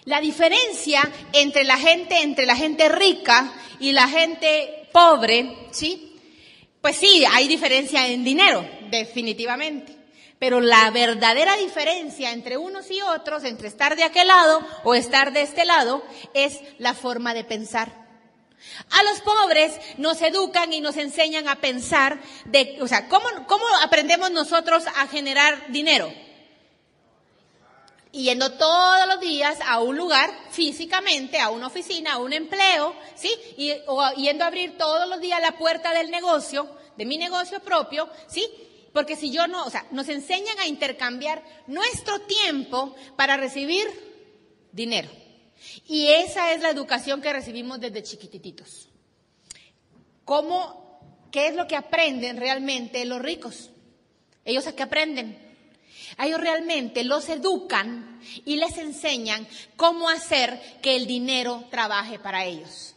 La diferencia entre la gente, entre la gente rica y la gente pobre, ¿sí? Pues sí, hay diferencia en dinero, definitivamente. Pero la verdadera diferencia entre unos y otros, entre estar de aquel lado o estar de este lado, es la forma de pensar. A los pobres nos educan y nos enseñan a pensar de, o sea, ¿cómo, cómo aprendemos nosotros a generar dinero? Yendo todos los días a un lugar físicamente, a una oficina, a un empleo, ¿sí? Y, o yendo a abrir todos los días la puerta del negocio, de mi negocio propio, ¿sí? Porque si yo no, o sea, nos enseñan a intercambiar nuestro tiempo para recibir dinero. Y esa es la educación que recibimos desde chiquititos. ¿Cómo, qué es lo que aprenden realmente los ricos? Ellos a qué aprenden? A ellos realmente los educan y les enseñan cómo hacer que el dinero trabaje para ellos.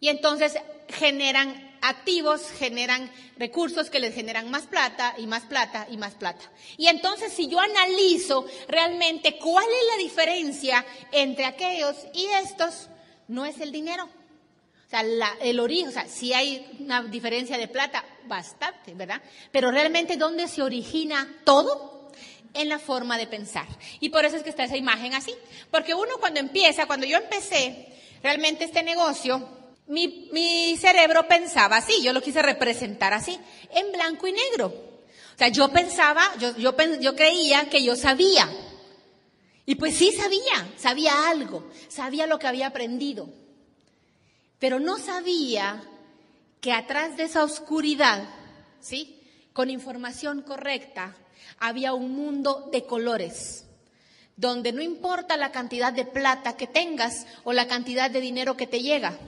Y entonces generan activos, generan recursos que les generan más plata y más plata y más plata. Y entonces si yo analizo realmente cuál es la diferencia entre aquellos y estos, no es el dinero. O sea, el origen, o sea, si hay una diferencia de plata, bastante, ¿verdad? Pero realmente, ¿dónde se origina todo? En la forma de pensar. Y por eso es que está esa imagen así. Porque uno cuando empieza, cuando yo empecé realmente este negocio, mi, cerebro pensaba así, yo lo quise representar así, en blanco y negro. O sea, yo pensaba, yo, yo creía que yo sabía. Y pues sí sabía, sabía algo, sabía lo que había aprendido. Pero no sabía que atrás de esa oscuridad, ¿sí? Con información correcta, había un mundo de colores, donde no importa la cantidad de plata que tengas o la cantidad de dinero que te llega,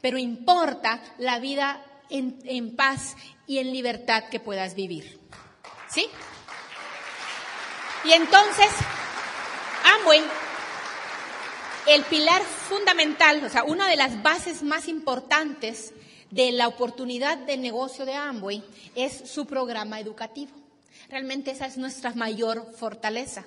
pero importa la vida en, paz y en libertad que puedas vivir. ¿Sí? Y entonces, Amway, el pilar fundamental, o sea, una de las bases más importantes de la oportunidad de negocio de Amway es su programa educativo. Realmente esa es nuestra mayor fortaleza.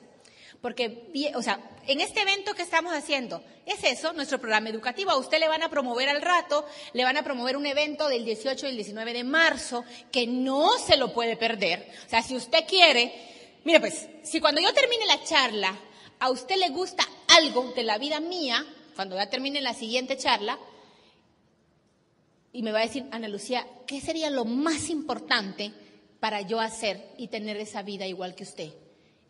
Porque, o sea, en este evento que estamos haciendo, es eso, nuestro programa educativo. A usted le van a promover al rato, le van a promover un evento del 18 y el 19 de marzo que no se lo puede perder. O sea, si usted quiere, mire pues, si cuando yo termine la charla, a usted le gusta algo de la vida mía, cuando ya termine la siguiente charla, y me va a decir, Ana Lucía, ¿qué sería lo más importante para yo hacer y tener esa vida igual que usted?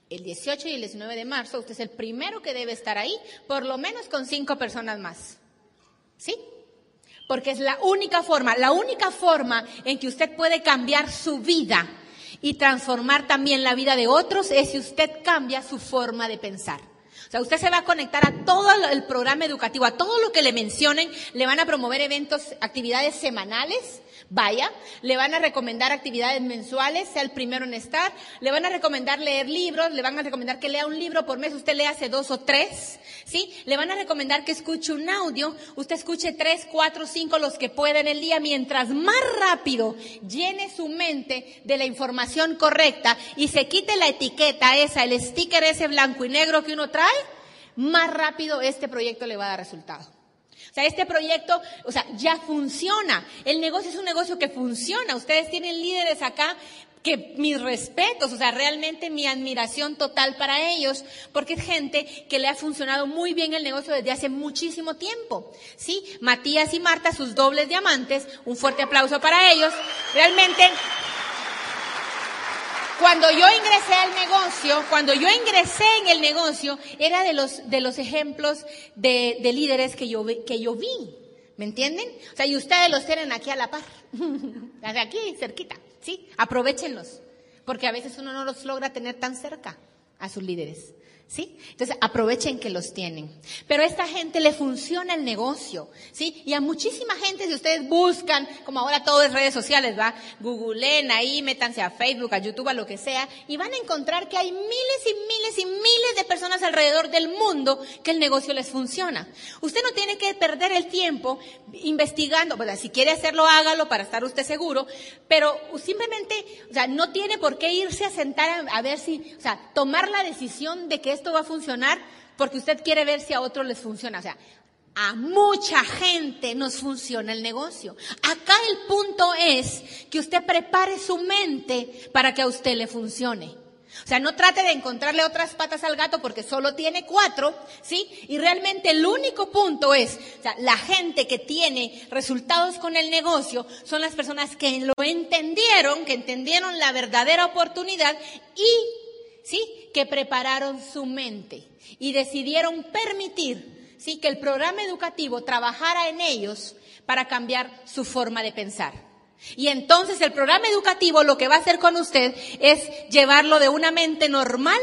el 18 y el 19 de marzo, usted es el primero que debe estar ahí, por lo menos con cinco personas más. ¿Sí? Porque es la única forma, la única forma en que usted puede cambiar su vida y transformar también la vida de otros es si usted cambia su forma de pensar. O sea, usted se va a conectar a todo el programa educativo, a todo lo que le mencionen, le van a promover eventos, actividades semanales, vaya, le van a recomendar actividades mensuales, sea el primero en estar, le van a recomendar leer libros, le van a recomendar que lea un libro por mes, usted le hace dos o tres, ¿sí? Le van a recomendar que escuche un audio, usted escuche tres, cuatro, cinco, los que pueda en el día, mientras más rápido llene su mente de la información correcta y se quite la etiqueta esa, el sticker ese blanco y negro que uno trae, más rápido este proyecto le va a dar resultado. Sea, este proyecto, o sea, ya funciona. El negocio es un negocio que funciona. Ustedes tienen líderes acá que mis respetos, o sea, realmente mi admiración total para ellos, porque es gente que le ha funcionado muy bien el negocio desde hace muchísimo tiempo. ¿Sí? Matías y Marta, sus dobles diamantes, un fuerte aplauso para ellos. Realmente cuando yo ingresé al negocio, cuando yo ingresé en el negocio, era de los, de los ejemplos de, de líderes que yo, que yo vi. ¿Me entienden? O sea, y ustedes los tienen aquí a la par. Aquí, cerquita. ¿Sí? Aprovechenlos. Porque a veces uno no los logra tener tan cerca a sus líderes. ¿Sí? Entonces aprovechen que los tienen. Pero a esta gente le funciona el negocio, ¿sí? Y a muchísima gente, si ustedes buscan, como ahora todo es redes sociales, ¿va? Googleen ahí, métanse a Facebook, a YouTube, a lo que sea, y van a encontrar que hay miles y miles y miles de personas alrededor del mundo que el negocio les funciona. Usted no tiene que perder el tiempo investigando, pues si quiere hacerlo, hágalo para estar usted seguro, pero simplemente, o sea, no tiene por qué irse a sentar a, a ver si, o sea, tomar la decisión de que esto va a funcionar porque usted quiere ver si a otros les funciona. O sea, a mucha gente nos funciona el negocio. Acá el punto es que usted prepare su mente para que a usted le funcione. O sea, no trate de encontrarle otras patas al gato porque solo tiene cuatro, ¿sí? Y realmente el único punto es, o sea, la gente que tiene resultados con el negocio son las personas que lo entendieron, que entendieron la verdadera oportunidad y ¿sí? Que prepararon su mente y decidieron permitir, ¿sí? Que el programa educativo trabajara en ellos para cambiar su forma de pensar. Y entonces el programa educativo lo que va a hacer con usted es llevarlo de una mente normal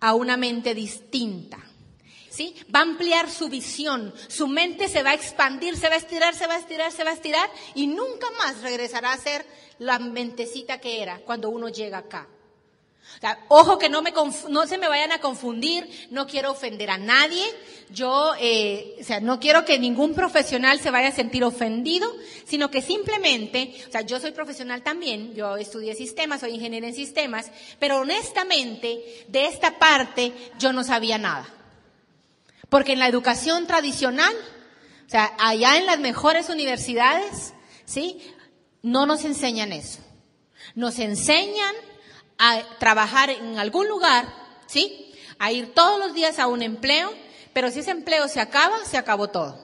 a una mente distinta. ¿Sí? Va a ampliar su visión, su mente se va a expandir, se va a estirar, se va a estirar, se va a estirar y nunca más regresará a ser la mentecita que era cuando uno llega acá. Ojo que no se me vayan a confundir, no quiero ofender a nadie, yo, eh, o sea, no quiero que ningún profesional se vaya a sentir ofendido, sino que simplemente, o sea, yo soy profesional también, yo estudié sistemas, soy ingeniero en sistemas, pero honestamente, de esta parte yo no sabía nada. Porque en la educación tradicional, o sea, allá en las mejores universidades, ¿sí? No nos enseñan eso. Nos enseñan a trabajar en algún lugar, ¿sí? A ir todos los días a un empleo, pero si ese empleo se acaba, se acabó todo.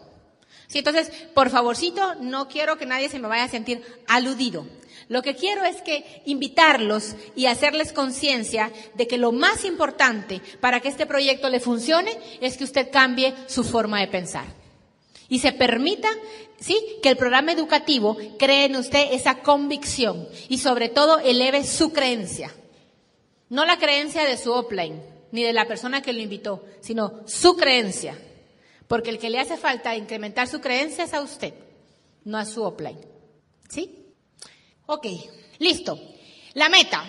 ¿Sí? Entonces, por favorcito, no quiero que nadie se me vaya a sentir aludido. Lo que quiero es que invitarlos y hacerles conciencia de que lo más importante para que este proyecto le funcione es que usted cambie su forma de pensar. Y se permita, sí, que el programa educativo cree en usted esa convicción y sobre todo eleve su creencia. No la creencia de su offline, ni de la persona que lo invitó, sino su creencia. Porque el que le hace falta incrementar su creencia es a usted, no a su offline. ¿Sí? Ok, listo. La meta.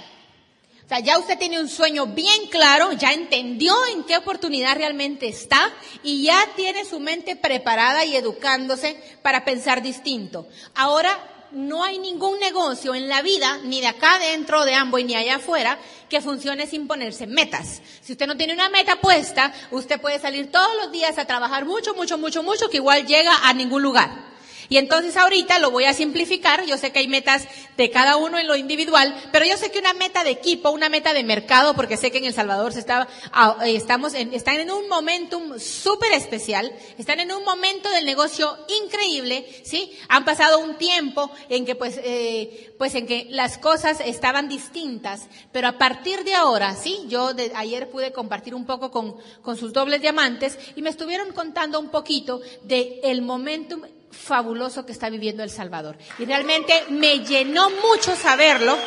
O sea, ya usted tiene un sueño bien claro, ya entendió en qué oportunidad realmente está y ya tiene su mente preparada y educándose para pensar distinto. Ahora no hay ningún negocio en la vida, ni de acá dentro de Amboy, ni allá afuera, que funcione sin ponerse metas. Si usted no tiene una meta puesta, usted puede salir todos los días a trabajar mucho, mucho, mucho, mucho, que igual llega a ningún lugar. Y entonces ahorita lo voy a simplificar. Yo sé que hay metas de cada uno en lo individual, pero yo sé que una meta de equipo, una meta de mercado, porque sé que en El Salvador se está, ah, eh, estamos en, están en un momentum súper especial, están en un momento del negocio increíble, ¿sí? Han pasado un tiempo en que pues, eh, pues en que las cosas estaban distintas, pero a partir de ahora, ¿sí? Yo de, ayer pude compartir un poco con, con sus dobles diamantes y me estuvieron contando un poquito de el momentum fabuloso que está viviendo El Salvador. Y realmente me llenó mucho saberlo.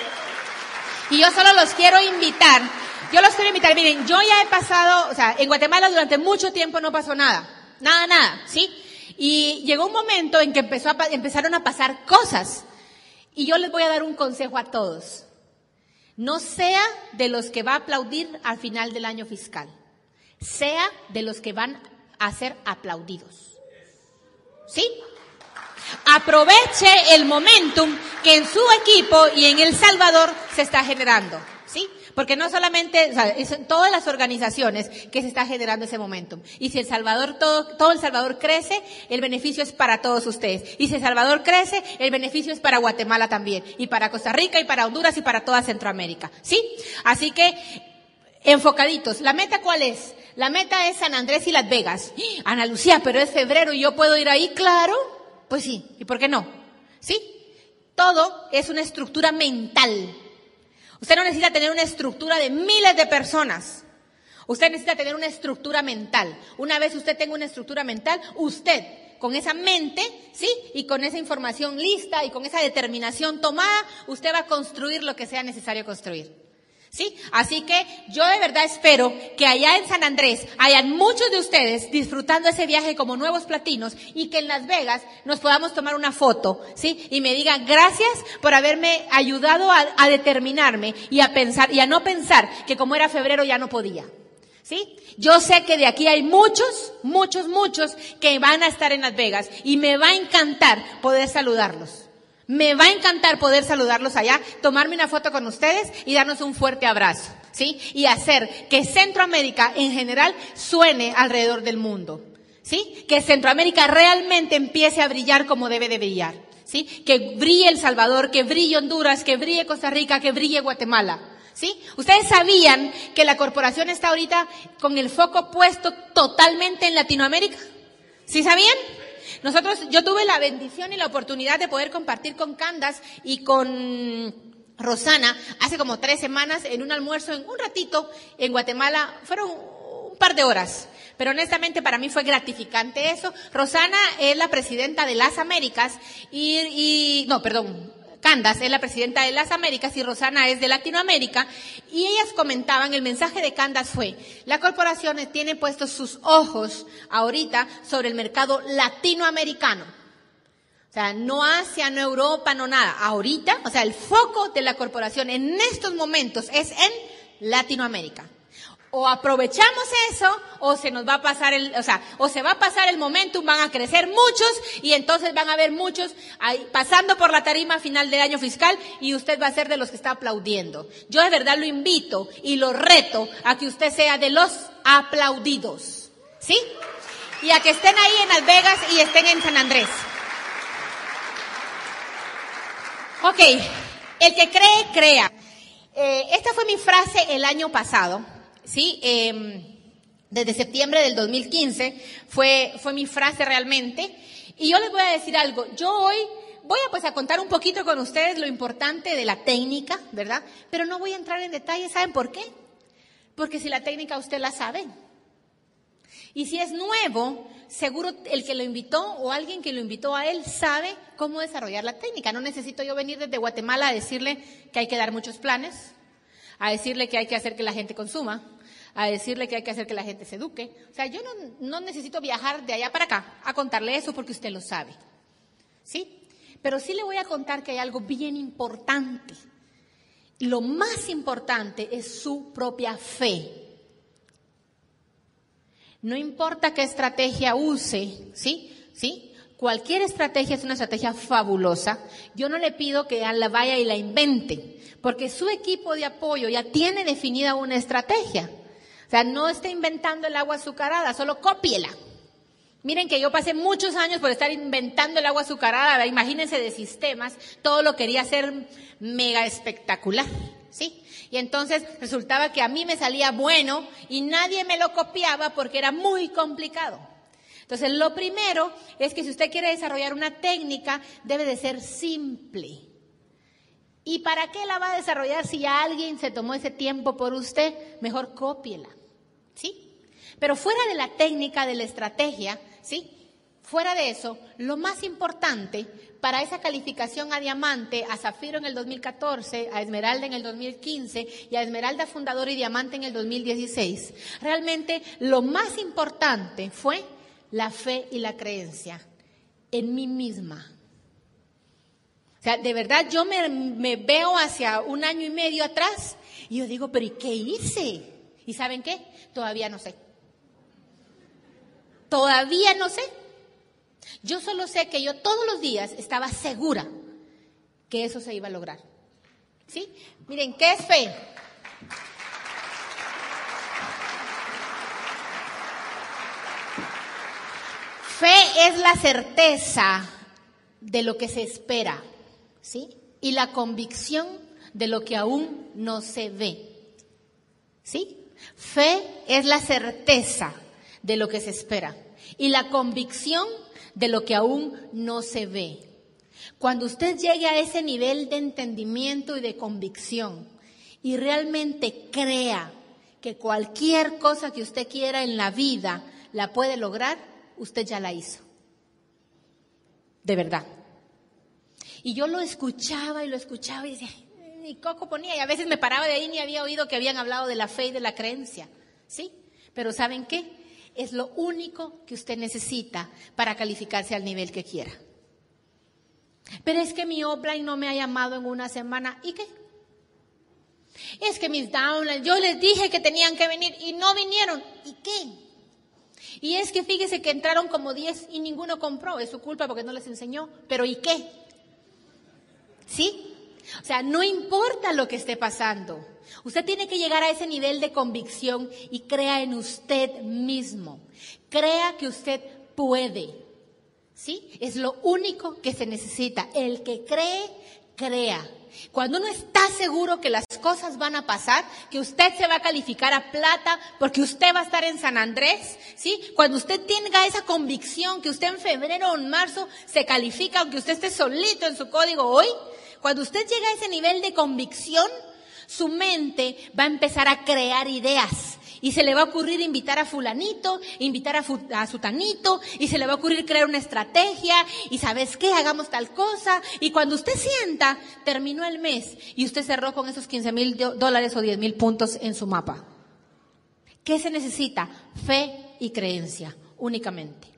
Y yo solo los quiero invitar. Yo los quiero invitar. Miren, yo ya he pasado, o sea, en Guatemala durante mucho tiempo no pasó nada. Nada, nada, ¿sí? Y llegó un momento en que empezó empezaron a pasar cosas. Y yo les voy a dar un consejo a todos. No sea de los que va a aplaudir al final del año fiscal. Sea de los que van a ser aplaudidos. ¿Sí? Aproveche el momentum que en su equipo y en El Salvador se está generando. ¿Sí? Porque no solamente, o sea, es en todas las organizaciones que se está generando ese momentum. Y si El Salvador, todo, todo El Salvador crece, el beneficio es para todos ustedes. Y si El Salvador crece, el beneficio es para Guatemala también. Y para Costa Rica y para Honduras y para toda Centroamérica. ¿Sí? Así que, enfocaditos. ¿La meta cuál es? La meta es San Andrés y Las Vegas. Ana Lucía, pero es febrero y yo puedo ir ahí, claro. Pues sí, ¿y por qué no? ¿Sí? Todo es una estructura mental. Usted no necesita tener una estructura de miles de personas. Usted necesita tener una estructura mental. Una vez usted tenga una estructura mental, usted con esa mente, ¿sí? Y con esa información lista y con esa determinación tomada, usted va a construir lo que sea necesario construir. ¿Sí? Así que yo de verdad espero que allá en San Andrés hayan muchos de ustedes disfrutando ese viaje como nuevos platinos y que en Las Vegas nos podamos tomar una foto, ¿sí? Y me digan gracias por haberme ayudado a, a determinarme y a pensar, y a no pensar que como era febrero ya no podía. ¿Sí? Yo sé que de aquí hay muchos, muchos, muchos que van a estar en Las Vegas y me va a encantar poder saludarlos. Me va a encantar poder saludarlos allá, tomarme una foto con ustedes y darnos un fuerte abrazo, ¿sí? Y hacer que Centroamérica en general suene alrededor del mundo, ¿sí? Que Centroamérica realmente empiece a brillar como debe de brillar, ¿sí? Que brille El Salvador, que brille Honduras, que brille Costa Rica, que brille Guatemala. ¿Sí? Ustedes sabían que la corporación está ahorita con el foco puesto totalmente en Latinoamérica. ¿Sí sabían? Nosotros, yo tuve la bendición y la oportunidad de poder compartir con Candas y con Rosana hace como tres semanas en un almuerzo, en un ratito, en Guatemala. Fueron un par de horas. Pero honestamente para mí fue gratificante eso. Rosana es la presidenta de las Américas y, y no, perdón, Candas es la presidenta de las Américas y Rosana es de Latinoamérica, y ellas comentaban, el mensaje de Candas fue, la corporación tiene puestos sus ojos ahorita sobre el mercado latinoamericano. O sea, no Asia, no Europa, no nada. Ahorita, o sea, el foco de la corporación en estos momentos es en Latinoamérica. O aprovechamos eso o se nos va a pasar el, o sea, o se va a pasar el momentum, van a crecer muchos y entonces van a haber muchos ahí, pasando por la tarima final del año fiscal y usted va a ser de los que está aplaudiendo. Yo de verdad lo invito y lo reto a que usted sea de los aplaudidos. ¿Sí? Y a que estén ahí en Las Vegas y estén en San Andrés. Ok, el que cree, crea. Eh, esta fue mi frase el año pasado, ¿sí? Eh, desde septiembre del 2015 fue, fue mi frase realmente. Y yo les voy a decir algo. Yo hoy voy a pues a contar un poquito con ustedes lo importante de la técnica, ¿verdad? Pero no voy a entrar en detalle. ¿Saben por qué? Porque si la técnica usted la sabe. Y si es nuevo, seguro el que lo invitó o alguien que lo invitó a él sabe cómo desarrollar la técnica. No necesito yo venir desde Guatemala a decirle que hay que dar muchos planes, a decirle que hay que hacer que la gente consuma, a decirle que hay que hacer que la gente se eduque. O sea, yo no, no necesito viajar de allá para acá a contarle eso porque usted lo sabe. ¿Sí? Pero sí le voy a contar que hay algo bien importante. Lo más importante es su propia fe. No importa qué estrategia use, ¿sí? ¿Sí? Cualquier estrategia es una estrategia fabulosa. Yo no le pido que la vaya y la invente, porque su equipo de apoyo ya tiene definida una estrategia. O sea, no esté inventando el agua azucarada, solo cópiela. Miren que yo pasé muchos años por estar inventando el agua azucarada, imagínense de sistemas, todo lo quería hacer mega espectacular, ¿sí? Y entonces resultaba que a mí me salía bueno y nadie me lo copiaba porque era muy complicado. Entonces, lo primero es que si usted quiere desarrollar una técnica, debe de ser simple. ¿Y para qué la va a desarrollar si alguien se tomó ese tiempo por usted? Mejor cópiela. ¿Sí? Pero fuera de la técnica, de la estrategia, ¿sí? Fuera de eso, lo más importante para esa calificación a diamante, a zafiro en el 2014, a esmeralda en el 2015 y a esmeralda fundador y diamante en el 2016, realmente lo más importante fue la fe y la creencia en mí misma. O sea, de verdad yo me, me veo hacia un año y medio atrás y yo digo, pero ¿y qué hice? ¿Y saben qué? Todavía no sé. Todavía no sé. Yo solo sé que yo todos los días estaba segura que eso se iba a lograr. ¿Sí? Miren, ¿qué es fe? Fe es la certeza de lo que se espera, ¿sí? Y la convicción de lo que aún no se ve. ¿Sí? Fe es la certeza de lo que se espera y la convicción de lo que aún no se ve. Cuando usted llegue a ese nivel de entendimiento y de convicción y realmente crea que cualquier cosa que usted quiera en la vida la puede lograr, usted ya la hizo. De verdad. Y yo lo escuchaba y lo escuchaba y decía, ni coco ponía, y a veces me paraba de ahí ni había oído que habían hablado de la fe y de la creencia. ¿Sí? Pero ¿saben qué? Es lo único que usted necesita para calificarse al nivel que quiera. Pero es que mi offline no me ha llamado en una semana. ¿Y qué? Es que mis downlines, yo les dije que tenían que venir y no vinieron. ¿Y qué? Y es que fíjese que entraron como 10 y ninguno compró. Es su culpa porque no les enseñó. Pero ¿y qué? ¿Sí? O sea, no importa lo que esté pasando. Usted tiene que llegar a ese nivel de convicción y crea en usted mismo. Crea que usted puede. ¿Sí? Es lo único que se necesita. El que cree, crea. Cuando uno está seguro que las cosas van a pasar, que usted se va a calificar a plata porque usted va a estar en San Andrés, ¿sí? Cuando usted tenga esa convicción que usted en febrero o en marzo se califica, aunque usted esté solito en su código hoy, cuando usted llega a ese nivel de convicción, su mente va a empezar a crear ideas. Y se le va a ocurrir invitar a fulanito, invitar a, a, sutanito, y se le va a ocurrir crear una estrategia, y sabes qué, hagamos tal cosa. Y cuando usted sienta, terminó el mes, y usted cerró con esos 15 mil dólares o 10 mil puntos en su mapa. ¿Qué se necesita? Fe y creencia, únicamente.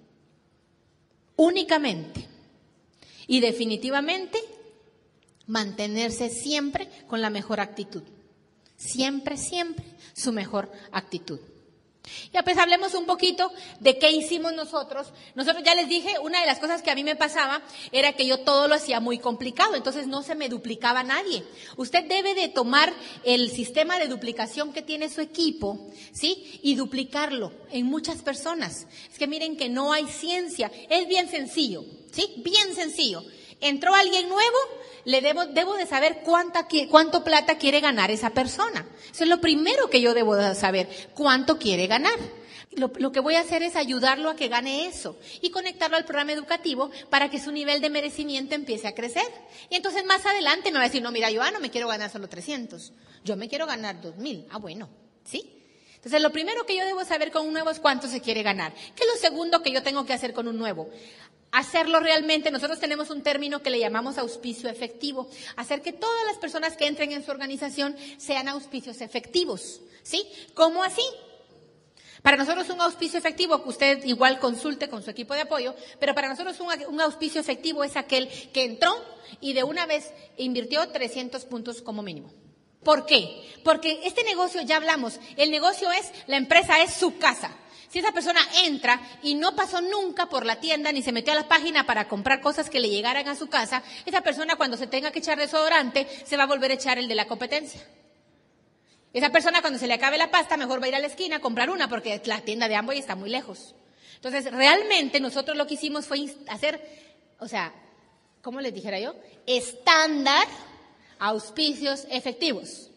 Únicamente. Y definitivamente mantenerse siempre con la mejor actitud. Siempre, siempre su mejor actitud. Ya pues hablemos un poquito de qué hicimos nosotros. Nosotros ya les dije, una de las cosas que a mí me pasaba era que yo todo lo hacía muy complicado, entonces no se me duplicaba nadie. Usted debe de tomar el sistema de duplicación que tiene su equipo, ¿sí? Y duplicarlo en muchas personas. Es que miren que no hay ciencia, es bien sencillo, ¿sí? Bien sencillo. Entró alguien nuevo, le debo, debo de saber cuánta, cuánto plata quiere ganar esa persona. Eso es lo primero que yo debo de saber, cuánto quiere ganar. Lo, lo, que voy a hacer es ayudarlo a que gane eso y conectarlo al programa educativo para que su nivel de merecimiento empiece a crecer. Y entonces más adelante me va a decir, no, mira, yo ah, no me quiero ganar solo 300, yo me quiero ganar 2000. Ah, bueno, ¿sí? Entonces, lo primero que yo debo saber con un nuevo es cuánto se quiere ganar. ¿Qué es lo segundo que yo tengo que hacer con un nuevo? Hacerlo realmente, nosotros tenemos un término que le llamamos auspicio efectivo, hacer que todas las personas que entren en su organización sean auspicios efectivos, ¿sí? ¿Cómo así? Para nosotros un auspicio efectivo, que usted igual consulte con su equipo de apoyo, pero para nosotros un, un auspicio efectivo es aquel que entró y de una vez invirtió 300 puntos como mínimo. ¿Por qué? Porque este negocio, ya hablamos, el negocio es, la empresa es su casa. Si esa persona entra y no pasó nunca por la tienda ni se metió a la página para comprar cosas que le llegaran a su casa, esa persona cuando se tenga que echar desodorante se va a volver a echar el de la competencia. Esa persona cuando se le acabe la pasta mejor va a ir a la esquina a comprar una porque la tienda de Amboy está muy lejos. Entonces, realmente nosotros lo que hicimos fue hacer, o sea, ¿cómo les dijera yo? Estándar auspicios efectivos.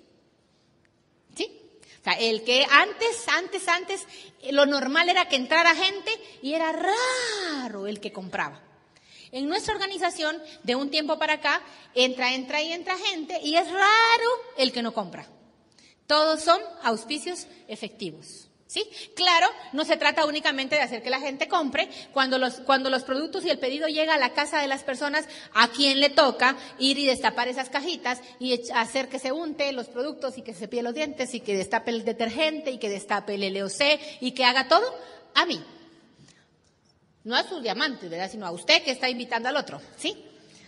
O sea, el que antes, antes, antes, lo normal era que entrara gente y era raro el que compraba. En nuestra organización, de un tiempo para acá, entra, entra y entra gente y es raro el que no compra. Todos son auspicios efectivos. ¿Sí? Claro, no se trata únicamente de hacer que la gente compre. Cuando los, cuando los productos y el pedido llega a la casa de las personas, ¿a quién le toca ir y destapar esas cajitas y hacer que se unte los productos y que se cepille los dientes y que destape el detergente y que destape el LOC y que haga todo? A mí. No a sus diamantes, ¿verdad? Sino a usted que está invitando al otro, ¿sí?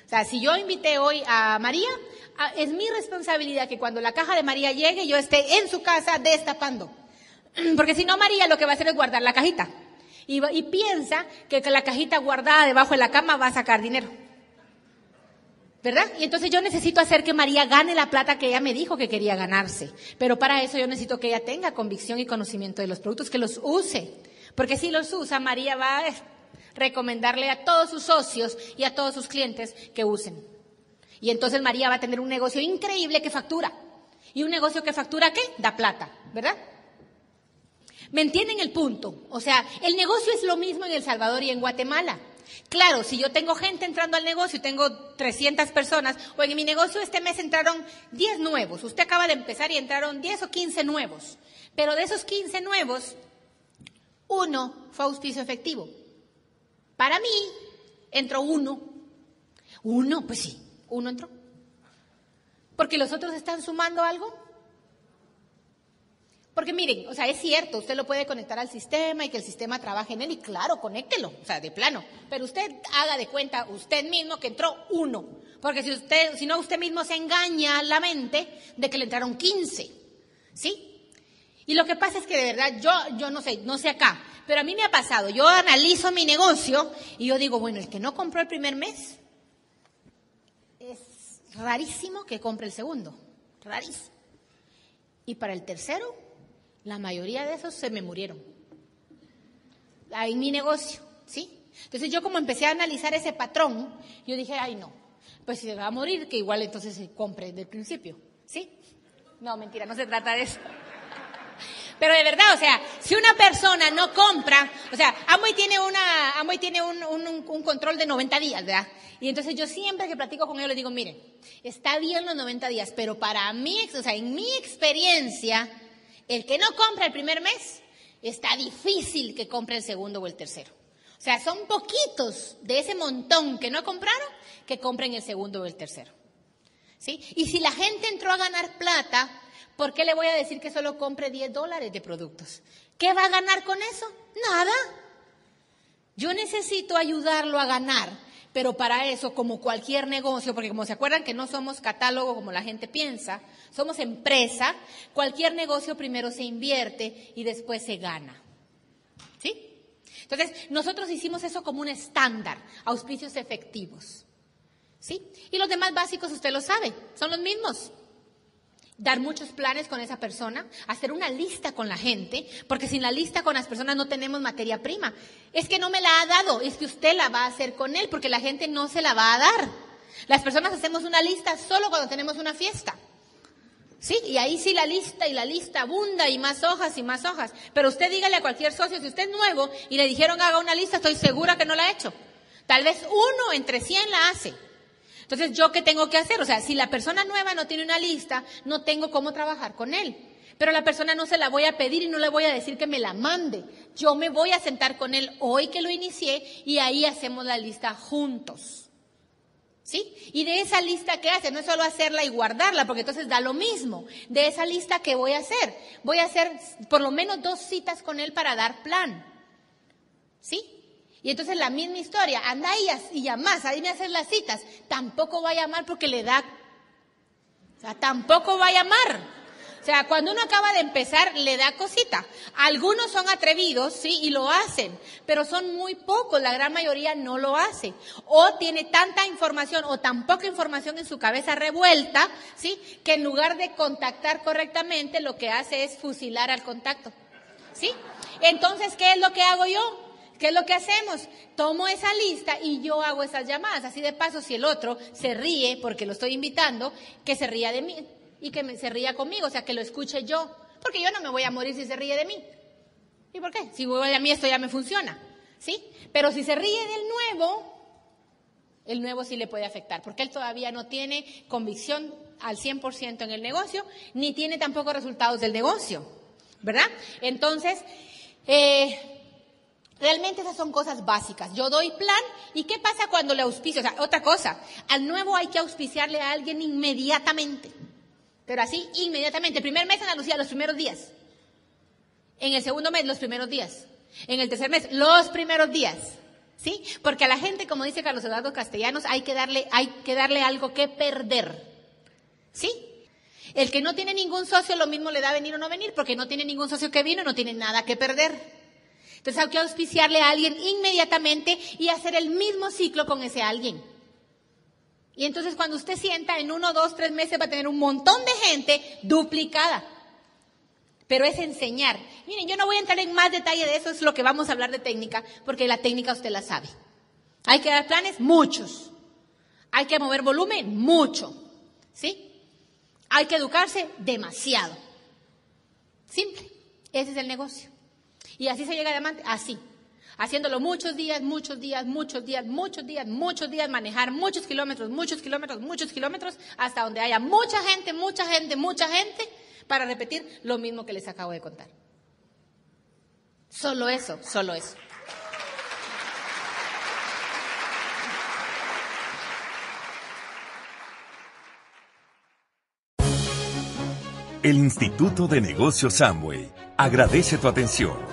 O sea, si yo invité hoy a María, es mi responsabilidad que cuando la caja de María llegue, yo esté en su casa destapando. Porque si no, María lo que va a hacer es guardar la cajita. Y, piensa que la cajita guardada debajo de la cama va a sacar dinero. ¿Verdad? Y entonces yo necesito hacer que María gane la plata que ella me dijo que quería ganarse. Pero para eso yo necesito que ella tenga convicción y conocimiento de los productos, que los use. Porque si los usa, María va a recomendarle a todos sus socios y a todos sus clientes que usen. Y entonces María va a tener un negocio increíble que factura. Y un negocio que factura, ¿qué? Da plata, ¿verdad? ¿Me entienden el punto? O sea, el negocio es lo mismo en El Salvador y en Guatemala. Claro, si yo tengo gente entrando al negocio, tengo 300 personas, o en mi negocio este mes entraron 10 nuevos, usted acaba de empezar y entraron 10 o 15 nuevos, pero de esos 15 nuevos, uno fue auspicio efectivo. Para mí, entró uno. Uno, pues sí, uno entró. Porque los otros están sumando algo. Porque miren, o sea, es cierto, usted lo puede conectar al sistema y que el sistema trabaje en él y claro, conéctelo, o sea, de plano. Pero usted haga de cuenta usted mismo que entró uno. Porque si usted, si no, usted mismo se engaña la mente de que le entraron 15. ¿Sí? Y lo que pasa es que de verdad, yo, yo no sé, no sé acá, pero a mí me ha pasado, yo analizo mi negocio y yo digo, bueno, el que no compró el primer mes, es rarísimo que compre el segundo, rarísimo. Y para el tercero, la mayoría de esos se me murieron. En mi negocio, ¿sí? Entonces yo como empecé a analizar ese patrón, yo dije, ay no, pues si se va a morir, que igual entonces se compre desde el principio, ¿sí? No, mentira, no se trata de eso. Pero de verdad, o sea, si una persona no compra, o sea, Amway tiene una, tiene un, un, un, control de 90 días, ¿verdad? Y entonces yo siempre que platico con ellos les digo, miren, está bien los 90 días, pero para mí, o sea, en mi experiencia, el que no compra el primer mes, está difícil que compre el segundo o el tercero. O sea, son poquitos de ese montón que no compraron que compren el segundo o el tercero. ¿Sí? Y si la gente entró a ganar plata, ¿por qué le voy a decir que solo compre 10 dólares de productos? ¿Qué va a ganar con eso? Nada. Yo necesito ayudarlo a ganar Pero para eso, como cualquier negocio, porque como se acuerdan que no somos catálogo como la gente piensa, somos empresa, cualquier negocio primero se invierte y después se gana. ¿Sí? Entonces, nosotros hicimos eso como un estándar, auspicios efectivos. ¿Sí? Y los demás básicos usted lo sabe, son los mismos dar muchos planes con esa persona, hacer una lista con la gente, porque sin la lista con las personas no tenemos materia prima. Es que no me la ha dado, es que usted la va a hacer con él, porque la gente no se la va a dar. Las personas hacemos una lista solo cuando tenemos una fiesta. Sí, y ahí sí la lista y la lista abunda y más hojas y más hojas. Pero usted dígale a cualquier socio, si usted es nuevo y le dijeron haga una lista, estoy segura que no la ha hecho. Tal vez uno entre cien la hace. Entonces, ¿yo qué tengo que hacer? O sea, si la persona nueva no tiene una lista, no tengo cómo trabajar con él. Pero la persona no se la voy a pedir y no le voy a decir que me la mande. Yo me voy a sentar con él hoy que lo inicié y ahí hacemos la lista juntos. ¿Sí? Y de esa lista que hace, no es solo hacerla y guardarla, porque entonces da lo mismo. De esa lista que voy a hacer, voy a hacer por lo menos dos citas con él para dar plan. ¿Sí? Y entonces la misma historia, anda ahí y llamás, ahí me haces las citas. Tampoco va a llamar porque le da, o sea, tampoco va a llamar. O sea, cuando uno acaba de empezar, le da cosita. Algunos son atrevidos, sí, y lo hacen, pero son muy pocos, la gran mayoría no lo hace. O tiene tanta información o tan poca información en su cabeza revuelta, sí, que en lugar de contactar correctamente, lo que hace es fusilar al contacto. ¿Sí? Entonces, ¿qué es lo que hago yo? ¿Qué es lo que hacemos? Tomo esa lista y yo hago esas llamadas. Así de paso, si el otro se ríe porque lo estoy invitando, que se ría de mí y que se ría conmigo, o sea, que lo escuche yo. Porque yo no me voy a morir si se ríe de mí. ¿Y por qué? Si voy a mí esto ya me funciona. ¿Sí? Pero si se ríe del nuevo, el nuevo sí le puede afectar, porque él todavía no tiene convicción al 100% en el negocio, ni tiene tampoco resultados del negocio. ¿Verdad? Entonces, eh, Realmente esas son cosas básicas. Yo doy plan y ¿qué pasa cuando le auspicio? O sea, otra cosa, al nuevo hay que auspiciarle a alguien inmediatamente. Pero así, inmediatamente. El primer mes Andalucía, los primeros días. En el segundo mes, los primeros días. En el tercer mes, los primeros días. ¿Sí? Porque a la gente, como dice Carlos Eduardo Castellanos, hay que darle, hay que darle algo que perder. ¿Sí? El que no tiene ningún socio, lo mismo le da venir o no venir, porque no tiene ningún socio que vino, no tiene nada que perder. Entonces hay que auspiciarle a alguien inmediatamente y hacer el mismo ciclo con ese alguien. Y entonces cuando usted sienta, en uno, dos, tres meses va a tener un montón de gente duplicada. Pero es enseñar. Miren, yo no voy a entrar en más detalle de eso, es lo que vamos a hablar de técnica, porque la técnica usted la sabe. Hay que dar planes, muchos. Hay que mover volumen, mucho. ¿Sí? Hay que educarse demasiado. Simple. Ese es el negocio. Y así se llega a diamante, así. Haciéndolo muchos días, muchos días, muchos días, muchos días, muchos días, manejar muchos kilómetros, muchos kilómetros, muchos kilómetros, hasta donde haya mucha gente, mucha gente, mucha gente, para repetir lo mismo que les acabo de contar. Solo eso, solo eso. El Instituto de Negocios Samway agradece tu atención